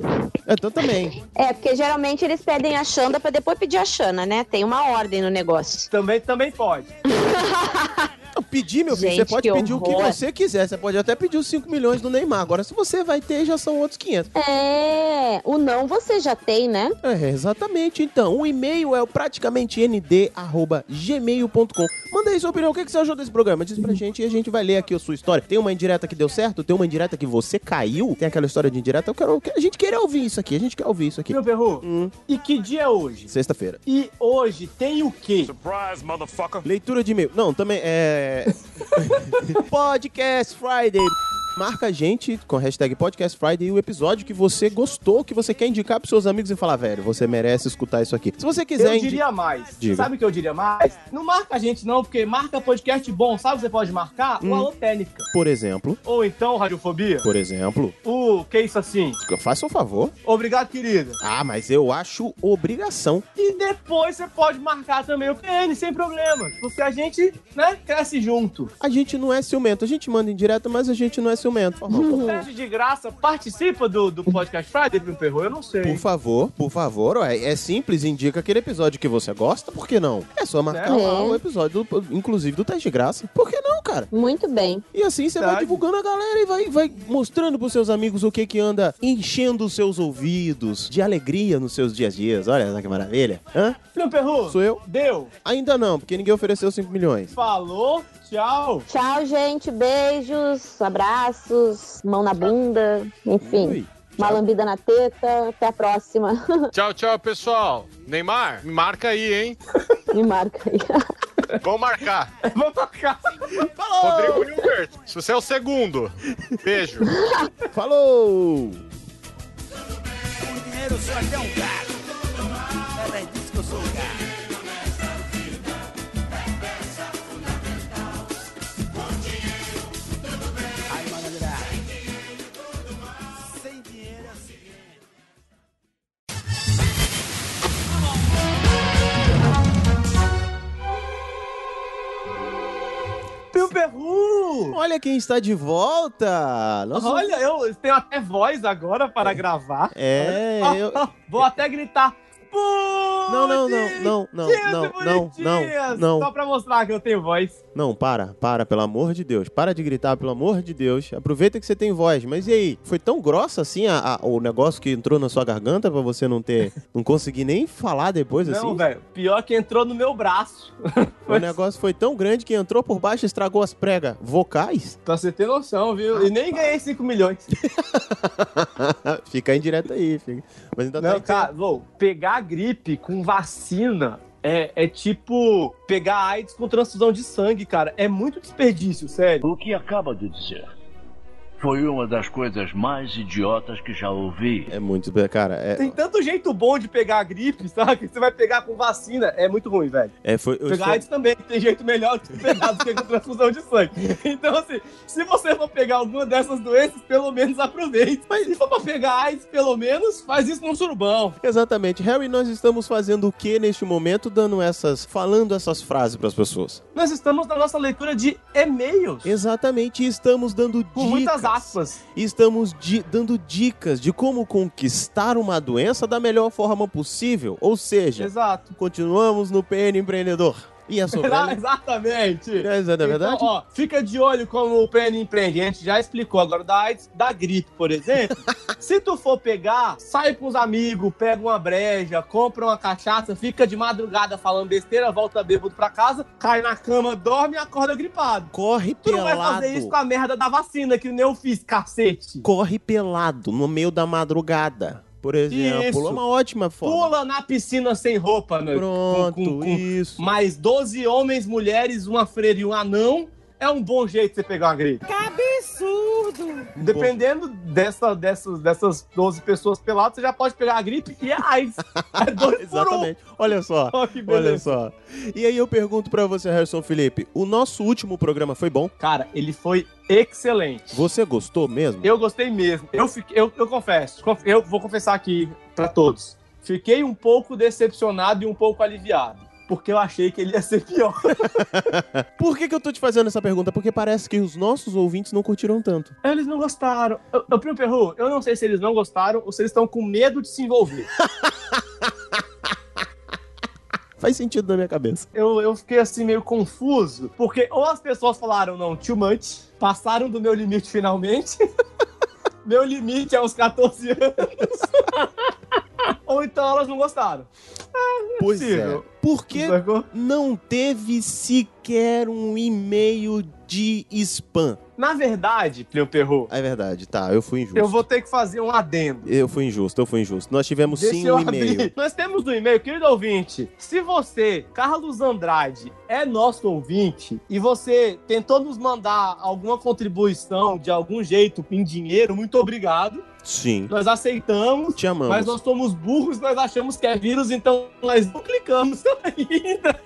Então também. É, porque geralmente eles pedem a Xanda pra depois pedir a Xana, né? Tem uma ordem no negócio. Também, também pode. Não, pedir, meu filho, Gente, você pode pedir o que horror. você quiser. Você pode até pedir os 5 milhões do Neymar. Agora, se você vai ter, já são outros 500. É, o não você já tem, né? É, exatamente. Então, o e-mail é o praticamente nd@gmail.com. Manda aí sua opinião. O que que você achou desse programa? Diz pra gente e a gente vai ler aqui a sua história. Tem uma indireta que deu certo? Tem uma indireta que você caiu? Tem aquela história de indireta? Eu quero, a gente quer ouvir isso aqui. A gente quer ouvir isso aqui. Meu perru, e que dia é hoje? Sexta-feira. E hoje tem o quê? Surprise, motherfucker. Leitura de e-mail. Não, também é. Podcast Friday. Marca a gente com a hashtag Podcast Friday e o episódio que você gostou, que você quer indicar pros seus amigos e falar, velho, você merece escutar isso aqui. Se você quiser Eu diria mais. Diga. Sabe o que eu diria mais? Não marca a gente não, porque marca podcast bom. Sabe o que você pode marcar? Hum. O Alotênica. Por exemplo, Ou então, Radiofobia. por exemplo, O que é isso assim? faça um favor. Obrigado, querida. Ah, mas eu acho obrigação. E depois você pode marcar também o PN, sem problema. Porque a gente, né, cresce junto. A gente não é ciumento. A gente manda em direto, mas a gente não é ciumento. Por favor, Teste de graça, participa do, do podcast Friday, meu perro? Eu não sei. Por favor, por favor, ué, é simples, indica aquele episódio que você gosta, por que não? É só marcar É. lá o episódio, do- inclusive do teste de graça. Por que não, cara? Muito bem. E assim você vai divulgando a galera e vai, vai mostrando pros seus amigos o que que anda enchendo os seus ouvidos de alegria nos seus dias a dias. Olha só que maravilha. Hã? Meu perro? Sou eu? Deu. Ainda não, porque ninguém ofereceu 5 milhões. Falou, tchau. Tchau, gente. Beijos, abraços, mão na bunda, enfim. Ui. Uma lambida na teta. Até a próxima. Tchau, tchau, pessoal. Neymar, me marca aí, hein? Me marca aí. Vamos marcar. Vamos marcar. Rodrigo Hilbert, se você é o segundo. Beijo. Falou! O dinheiro só até um gato. Perru. Olha quem está de volta! Nossa, Olha, eu tenho até voz agora para gravar. É, eu- Vou até gritar. Não, não, não, não, não, não, não, não, não. Só pra mostrar que eu tenho voz. Não, para, para, pelo amor de Deus. Para de gritar, pelo amor de Deus. Aproveita que você tem voz. Mas e aí? Foi tão grossa assim a- a- o negócio que entrou na sua garganta pra você não ter. não conseguir nem falar depois Não, assim? velho. Pior que entrou no meu braço. O negócio foi tão grande que entrou por baixo e estragou as pregas vocais? Pra você ter noção, viu? E nem ganhei 5 milhões. fica em direto aí, fica. Mas ainda Não, tá. cara, vou pegar gripe com vacina é, é tipo pegar AIDS com transfusão de sangue, cara. É muito desperdício, sério. O que acaba de dizer foi uma das coisas mais idiotas que já ouvi. É muito. Cara, é. Tem tanto jeito bom de pegar a gripe, sabe? Que você vai pegar com vacina. É muito ruim, velho. é foi, eu Pegar estou- AIDS também tem jeito melhor de pegar do que com transfusão de sangue. Então, assim, se você for pegar alguma dessas doenças, pelo menos aproveite. Mas se for pra pegar AIDS, pelo menos, faz isso num surubão. Exatamente. Harry, nós estamos fazendo o que neste momento? Dando essas. falando essas frases pras pessoas. Nós estamos na nossa leitura de e-mails. Exatamente, e estamos dando Com dicas. muitas aspas. Estamos di- dando dicas de como conquistar uma doença da melhor forma possível. Ou seja, Exato. continuamos no PN Empreendedor. E a sua Exa- Exatamente. É, é da verdade? Então, ó, fica de olho como o PN empreende. A gente já explicou agora da AIDS, da gripe, por exemplo. Se tu for pegar, sai com os amigos, pega uma breja, compra uma cachaça, fica de madrugada falando besteira, volta bêbado pra casa, cai na cama, dorme e acorda gripado. Corre Tu não vai pelado. fazer isso com a merda da vacina, que nem eu fiz, cacete. Corre pelado no meio da madrugada. Por exemplo, Isso. uma ótima forma. Pula na piscina sem roupa, né? Pronto, Com- com- com isso. Mais 12 homens, mulheres, uma freira e um anão. É um bom jeito de você pegar uma gripe. Que absurdo! Dependendo dessa, dessas, dessas 12 pessoas peladas, você já pode pegar a gripe e a AIDS. É dois por um. Exatamente. Olha só. Beleza. Olha só. E aí eu pergunto pra você, Harrison Felipe, o nosso último programa foi bom? Cara, ele foi excelente. Você gostou mesmo? Eu gostei mesmo. Eu, fiquei, eu, eu confesso, conf- eu vou confessar aqui pra todos. Fiquei um pouco decepcionado e um pouco aliviado. Porque eu achei que ele ia ser pior. Por que, que eu tô te fazendo essa pergunta? Porque parece que os nossos ouvintes não curtiram tanto. Eles não gostaram. Eu, eu, Primo Perru, eu não sei se eles não gostaram ou se eles estão com medo de se envolver. Faz sentido na minha cabeça. Eu, eu fiquei assim meio confuso. Porque ou as pessoas falaram, não, too much, passaram do meu limite finalmente. meu limite é uns 14 anos. Ou então elas não gostaram. Pois é. possível. Porque Sacou? não teve sequer um e-mail de spam. Na verdade, Plio Perru, É verdade, tá, eu fui injusto. eu vou ter que fazer um adendo. Eu fui injusto, eu fui injusto. Nós tivemos Deixa sim um e-mail. Nós temos um e-mail, querido ouvinte. Se você, Carlos Andrade, é nosso ouvinte e você tentou nos mandar alguma contribuição de algum jeito em dinheiro, muito obrigado. Sim. Nós aceitamos. Te amamos. Mas nós somos burros, nós achamos que é vírus, então nós não clicamos ainda.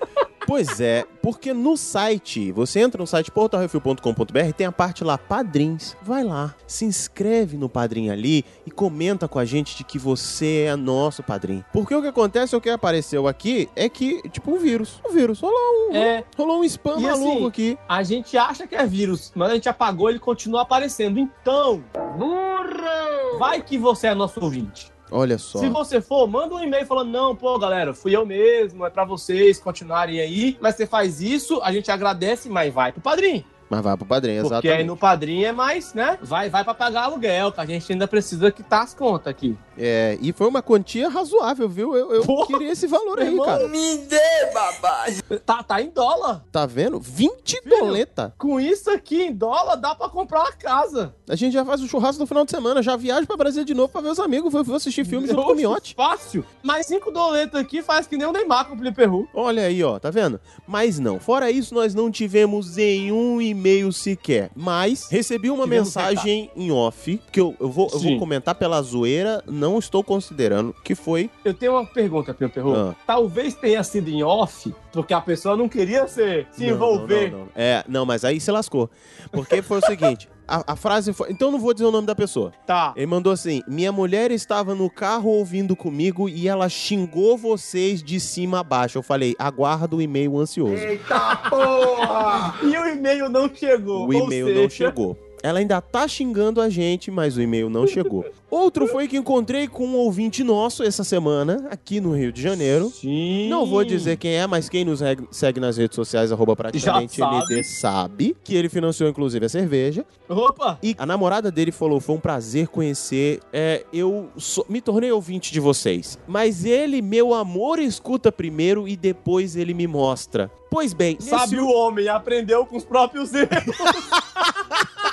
Pois é, porque no site, você entra no site portalrefil.com.br, tem a parte lá Padrins. Vai lá, se inscreve no Padrim ali e comenta com a gente de que você é nosso padrinho. Porque o que acontece, o que apareceu aqui é que, tipo, um vírus. Um vírus, rolou um, É. rolou um spam E maluco assim, aqui. A gente acha que é vírus, mas a gente apagou ele continua aparecendo. Então, burro! Vai que você é nosso ouvinte. Olha só. Se você for, manda um e-mail falando: não, pô, galera, fui eu mesmo, é pra vocês continuarem aí. Mas você faz isso, a gente agradece, mas vai pro padrinho. Mas vai pro padrinho, Porque exatamente. aí no padrinho é mais, né? Vai, vai pra pagar aluguel, que a gente ainda precisa quitar as contas aqui. É, e foi uma quantia razoável, viu? Eu, eu Porra, queria esse valor aí, irmão, cara. Me dê, babá. Tá, tá em dólar. Tá vendo? 20 doleta. Com isso aqui em dólar, dá pra comprar uma casa. A gente já faz o churrasco no final de semana, já viaja pra Brasília de novo pra ver os amigos, vou, vou assistir filme junto com o Miote. Fácil. Mais cinco doletas aqui faz que nem o Neymar com o Felipe Perru. Olha aí, ó, tá vendo? Mas não, fora isso, nós não tivemos nenhum e-mail sequer. Mas recebi uma Tivemos mensagem em off, que eu, eu, vou, eu vou comentar pela zoeira, não estou considerando, que foi. Eu tenho uma pergunta, Felipe Perru. Ah. Talvez tenha sido em off, porque a pessoa não queria ser, se Não, envolver. não, não. É, não, mas aí se lascou. Porque foi o seguinte. A, a frase foi. Então eu não vou dizer o nome da pessoa. Tá. Ele mandou assim: Minha mulher estava no carro ouvindo comigo e ela xingou vocês de cima a baixo. Eu falei: Aguardo o e-mail ansioso. Eita porra! e o e-mail não chegou. O e-mail seja, não chegou. Ela ainda tá xingando a gente, mas o e-mail não chegou. Outro foi que encontrei com um ouvinte nosso essa semana, aqui no Rio de Janeiro. Sim. Não vou dizer quem é, mas quem nos segue nas redes sociais, arroba praticamente Já ND, sabe que ele financiou inclusive a cerveja. Opa! E a namorada dele falou: foi um prazer conhecer. É, eu sou- me tornei ouvinte de vocês. Mas ele, meu amor, escuta primeiro e depois ele me mostra. Pois bem, Sabe nesse- o homem, aprendeu com os próprios erros.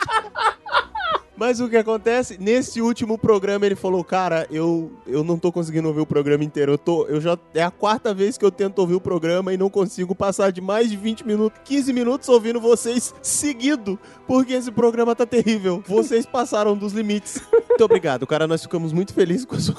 Mas o que acontece? Nesse último programa ele falou, cara, eu, eu não tô conseguindo ouvir o programa inteiro. Eu tô, eu já é a quarta vez que eu tento ouvir o programa e não consigo passar de mais de 20 minutos, 15 minutos ouvindo vocês seguido, porque esse programa tá terrível. Vocês passaram dos limites. Muito obrigado, cara, nós ficamos muito felizes com a sua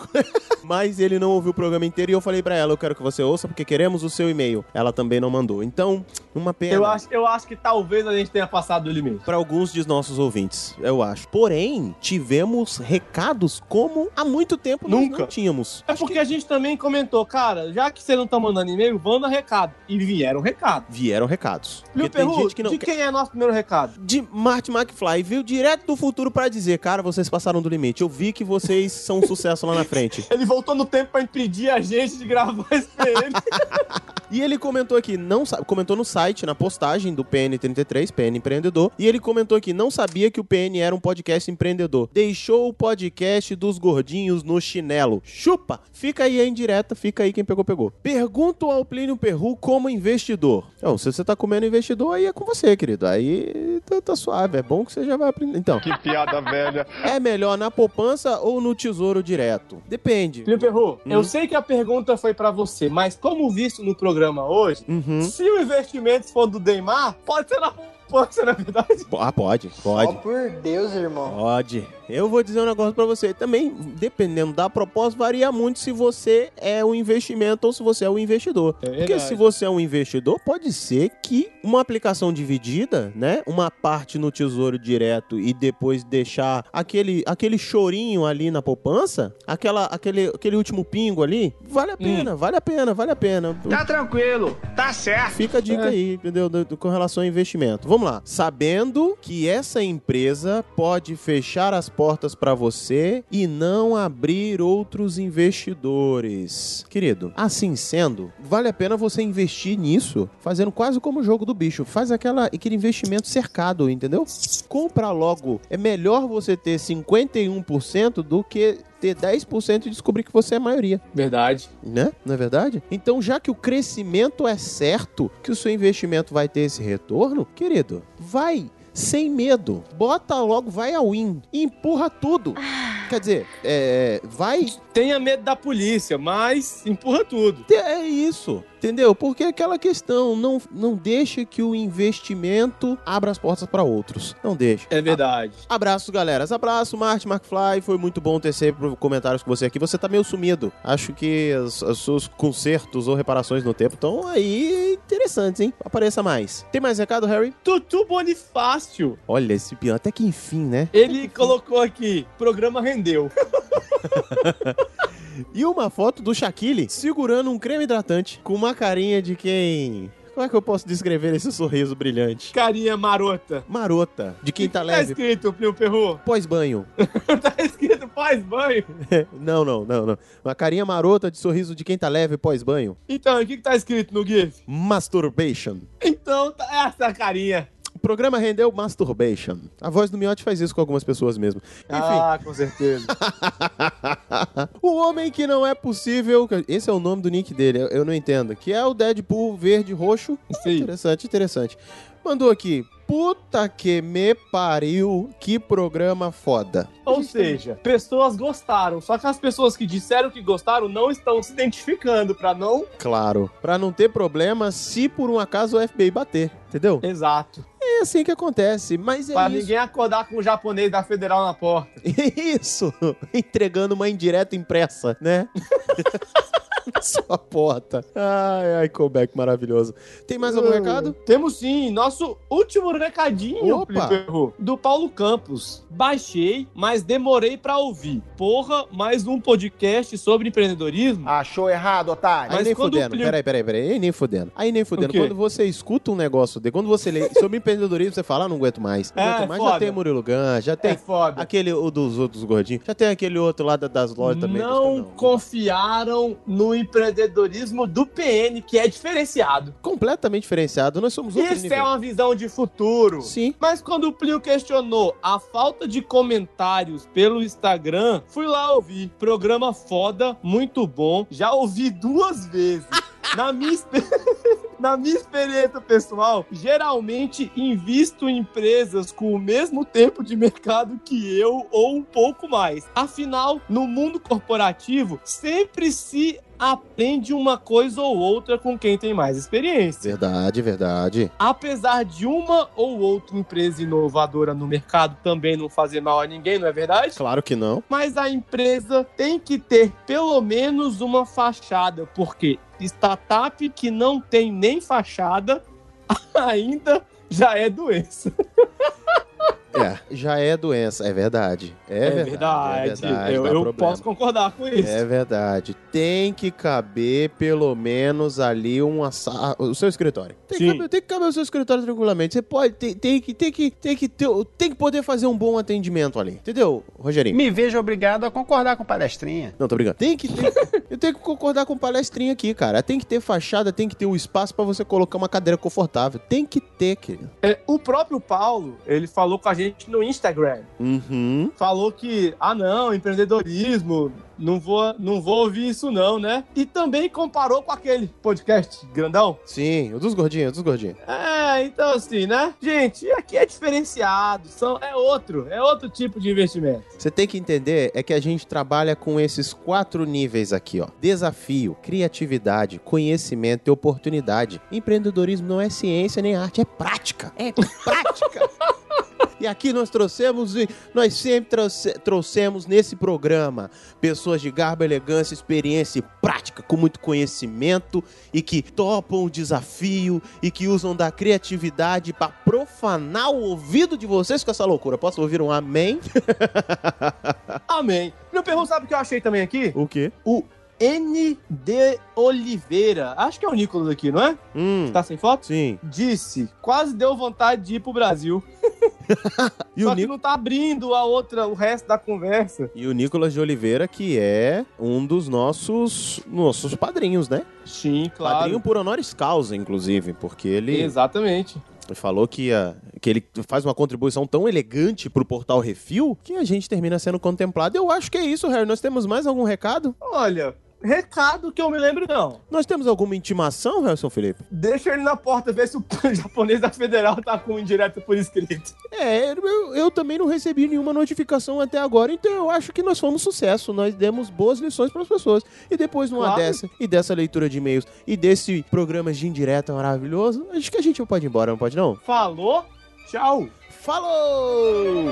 Mas ele não ouviu o programa inteiro e eu falei pra ela, eu quero que você ouça porque queremos o seu e-mail. Ela também não mandou. Então, uma pena. eu, acho, eu acho que talvez a gente tenha passado do limite. Para alguns de nossos ouvintes, eu acho. Porém, tivemos recados como há muito tempo Nunca. não tínhamos. É porque a gente também comentou, cara, já que você não tá mandando e-mail, manda recado. E vieram recado. Vieram recados. Porque tem Perru, gente que não de quem é nosso primeiro recado? De Marty McFly veio direto do futuro pra dizer, cara, vocês passaram do limite. Eu vi que vocês são um sucesso lá na frente. Ele voltou no tempo pra impedir a gente de gravar esse PN. E ele comentou aqui, não comentou no site, na postagem do PN33, PN Empreendedor, e ele comentou aqui, não sabia que o PN era um podcast empreendedor. Deixou o podcast dos gordinhos no chinelo. Chupa! Fica aí a indireta, fica aí quem pegou, pegou. Pergunto ao Plínio Perru como investidor. Então, se você tá comendo investidor, aí é com você, querido. Aí tá, tá suave, é bom que você já vai aprender. Então, que piada velha. é melhor na poupança ou no tesouro direto? Depende. Felipe Perru, Hum. eu sei que a pergunta foi pra você, mas como visto no programa hoje, Uhum. se o investimento for do Neymar, pode ser na poupança, na verdade? Ah, pode, pode. Ó, por Deus, irmão. Pode. Eu vou dizer um negócio pra você. Também, dependendo da proposta, varia muito se você é um investimento ou se você é um investidor. Porque verdade. se você é um investidor, pode ser que uma aplicação dividida, né? Uma parte no tesouro direto e depois deixar aquele, aquele chorinho ali na poupança, aquela, aquele, aquele último pingo ali, vale a pena, vale a pena, vale a pena. Tá tranquilo, tá certo. Fica a dica É. aí, entendeu? Com relação ao investimento. Vamos lá. Sabendo que essa empresa pode fechar as portas para você e não abrir outros investidores. Querido, assim sendo, vale a pena você investir nisso, fazendo quase como o jogo do bicho. Faz aquela, aquele investimento cercado, entendeu? Compra logo. É melhor você ter 51% do que ter 10% e descobrir que você é a maioria Verdade. né? Não é verdade? Então, já que o crescimento é certo, que o seu investimento vai ter esse retorno, querido, vai sem medo. Bota logo, vai ao win. E empurra tudo. Quer dizer, é, vai. Tenha medo da polícia, mas empurra tudo. É isso. Entendeu? Porque aquela questão, não, não deixa que o investimento abra as portas para outros. Não deixa. É verdade. Abraços, galera. Abraço, Martin McFly. Foi muito bom ter sempre comentários com você aqui. Você tá meio sumido. Acho que os, os seus consertos ou reparações no tempo estão aí interessantes, hein? Apareça mais. Tem mais recado, Harry? Tutu Bonifácio. Olha, esse pião, até que enfim, né? Ele colocou aqui, programa rendeu. E uma foto do Shaquille segurando um creme hidratante com uma carinha de quem. Como é que eu posso descrever esse sorriso brilhante? Carinha marota. Marota. De quem tá Tá leve. escrito, Plio Perru? Pós-banho. tá escrito pós-banho. não, não, não, não. Uma carinha marota de sorriso de quem tá leve pós-banho. Então, o que, que tá escrito no GIF? Masturbation. Então, tá essa carinha. O programa rendeu Masturbation. A voz do Miotti faz isso com algumas pessoas mesmo. Enfim. Ah, com certeza. o homem que não é possível. Esse é o nome do nick dele, eu- não entendo. Que é o Deadpool verde e roxo. Interessante, interessante. Mandou aqui. Puta que me pariu, que programa foda. Ou seja, pessoas gostaram, só que as pessoas que disseram que gostaram não estão se identificando pra não. Claro. Pra não ter problema se por um acaso o FBI bater, entendeu? Exato. É assim que acontece, mas é pra isso. ninguém acordar com o japonês da federal na porta. Isso! Entregando uma indireta impressa, né? Na Sua porta. Ai, ai, comeback maravilhoso. Tem mais algum Uh, recado? Temos sim, nosso último recadinho, Opa. Do Paulo Campos. Baixei, mas demorei pra ouvir. Porra, mais um podcast sobre empreendedorismo. Achou errado, otário. Aí Mas nem quando fudendo. Plio- Peraí, peraí, peraí. Aí nem fudendo. Aí nem fudendo. Quando você escuta um negócio de. Quando você lê sobre empreendedorismo, você fala, ah, não aguento mais. Não É, aguento mais. foda. Já tem Murilo Gun, já tem É foda. aquele o dos outros gordinhos. Já tem aquele outro lá da- das lojas também. não confiaram no empreendedorismo do PN, que é diferenciado. Completamente diferenciado. Nós somos outro Isso nível. é uma visão de futuro. Sim. Mas quando o Plio questionou a falta de comentários pelo Instagram, fui lá ouvir. Programa foda, muito bom. Já ouvi duas vezes. Na minha, expe- Na minha experiência pessoal, geralmente invisto em empresas com o mesmo tempo de mercado que eu ou um pouco mais. Afinal, no mundo corporativo, sempre se aprende uma coisa ou outra com quem tem mais experiência. Verdade, verdade. Apesar de uma ou outra empresa inovadora no mercado também não fazer mal a ninguém, não é verdade? Claro que não. Mas a empresa tem que ter pelo menos uma fachada, porque startup que não tem nem fachada ainda já é doença. É, já é doença, é verdade. É, verdade. É verdade, eu eu posso concordar com isso. É verdade. Tem que caber pelo menos ali um assa... o seu escritório. Tem que, caber, tem que caber o seu escritório tranquilamente. Você pode tem, tem que tem que tem que ter, tem que poder fazer um bom atendimento ali. Entendeu, Rogerinho? Me vejo obrigado a concordar com palestrinha. Não, tô brincando. Tem que ter. eu tenho que concordar com palestrinha aqui, cara. Tem que ter fachada, tem que ter o espaço pra você colocar uma cadeira confortável. Tem que ter, querido. É, o próprio Paulo, ele falou com a gente no Instagram. Uhum. Falou que, ah não, empreendedorismo, não vou, não vou ouvir isso não, né? E também comparou com aquele podcast grandão. Sim, o dos gordinhos, o dos gordinhos. É, então assim, né? Gente, aqui é diferenciado, são, é outro, é outro tipo de investimento. Você tem que entender é que a gente trabalha com esses quatro níveis aqui, ó. Desafio, criatividade, conhecimento e oportunidade. Empreendedorismo não é ciência nem arte, é prática. É prática. E aqui nós trouxemos, e nós sempre trouxe- trouxemos nesse programa pessoas de garbo, elegância, experiência e prática, com muito conhecimento e que topam o desafio e que usam da criatividade para profanar o ouvido de vocês com essa loucura. Posso ouvir um amém? Amém. Meu perro, sabe o que eu achei também aqui? O quê? O N.D. Oliveira. Acho que é o Nicolas aqui, não é? Hum, Tá sem foto? sim. Disse, quase deu vontade de ir pro Brasil. E Só o, que Ni- não tá abrindo a outra, o resto da conversa. e o Nicolas de Oliveira, que é um dos nossos, nossos padrinhos, né? Sim, claro. Padrinho por honoris causa, inclusive, porque ele... Exatamente. Falou que, ia- que ele faz uma contribuição tão elegante pro portal Refil que a gente termina sendo contemplado. Eu acho que é isso, Harry. Nós temos mais algum recado? Olha, recado que eu me lembro não. Nós temos alguma intimação, Harrison Felipe? Deixa ele na porta ver se o japonês da Federal tá com indireto por escrito. É, eu, eu também não recebi nenhuma notificação até agora, então eu acho que nós fomos sucesso. Nós demos boas lições para as pessoas. E depois numa Claro. dessa, e dessa leitura de e-mails, e desse programa de indireta maravilhoso, acho que a gente pode ir embora, não pode não? Falou, tchau. Falou!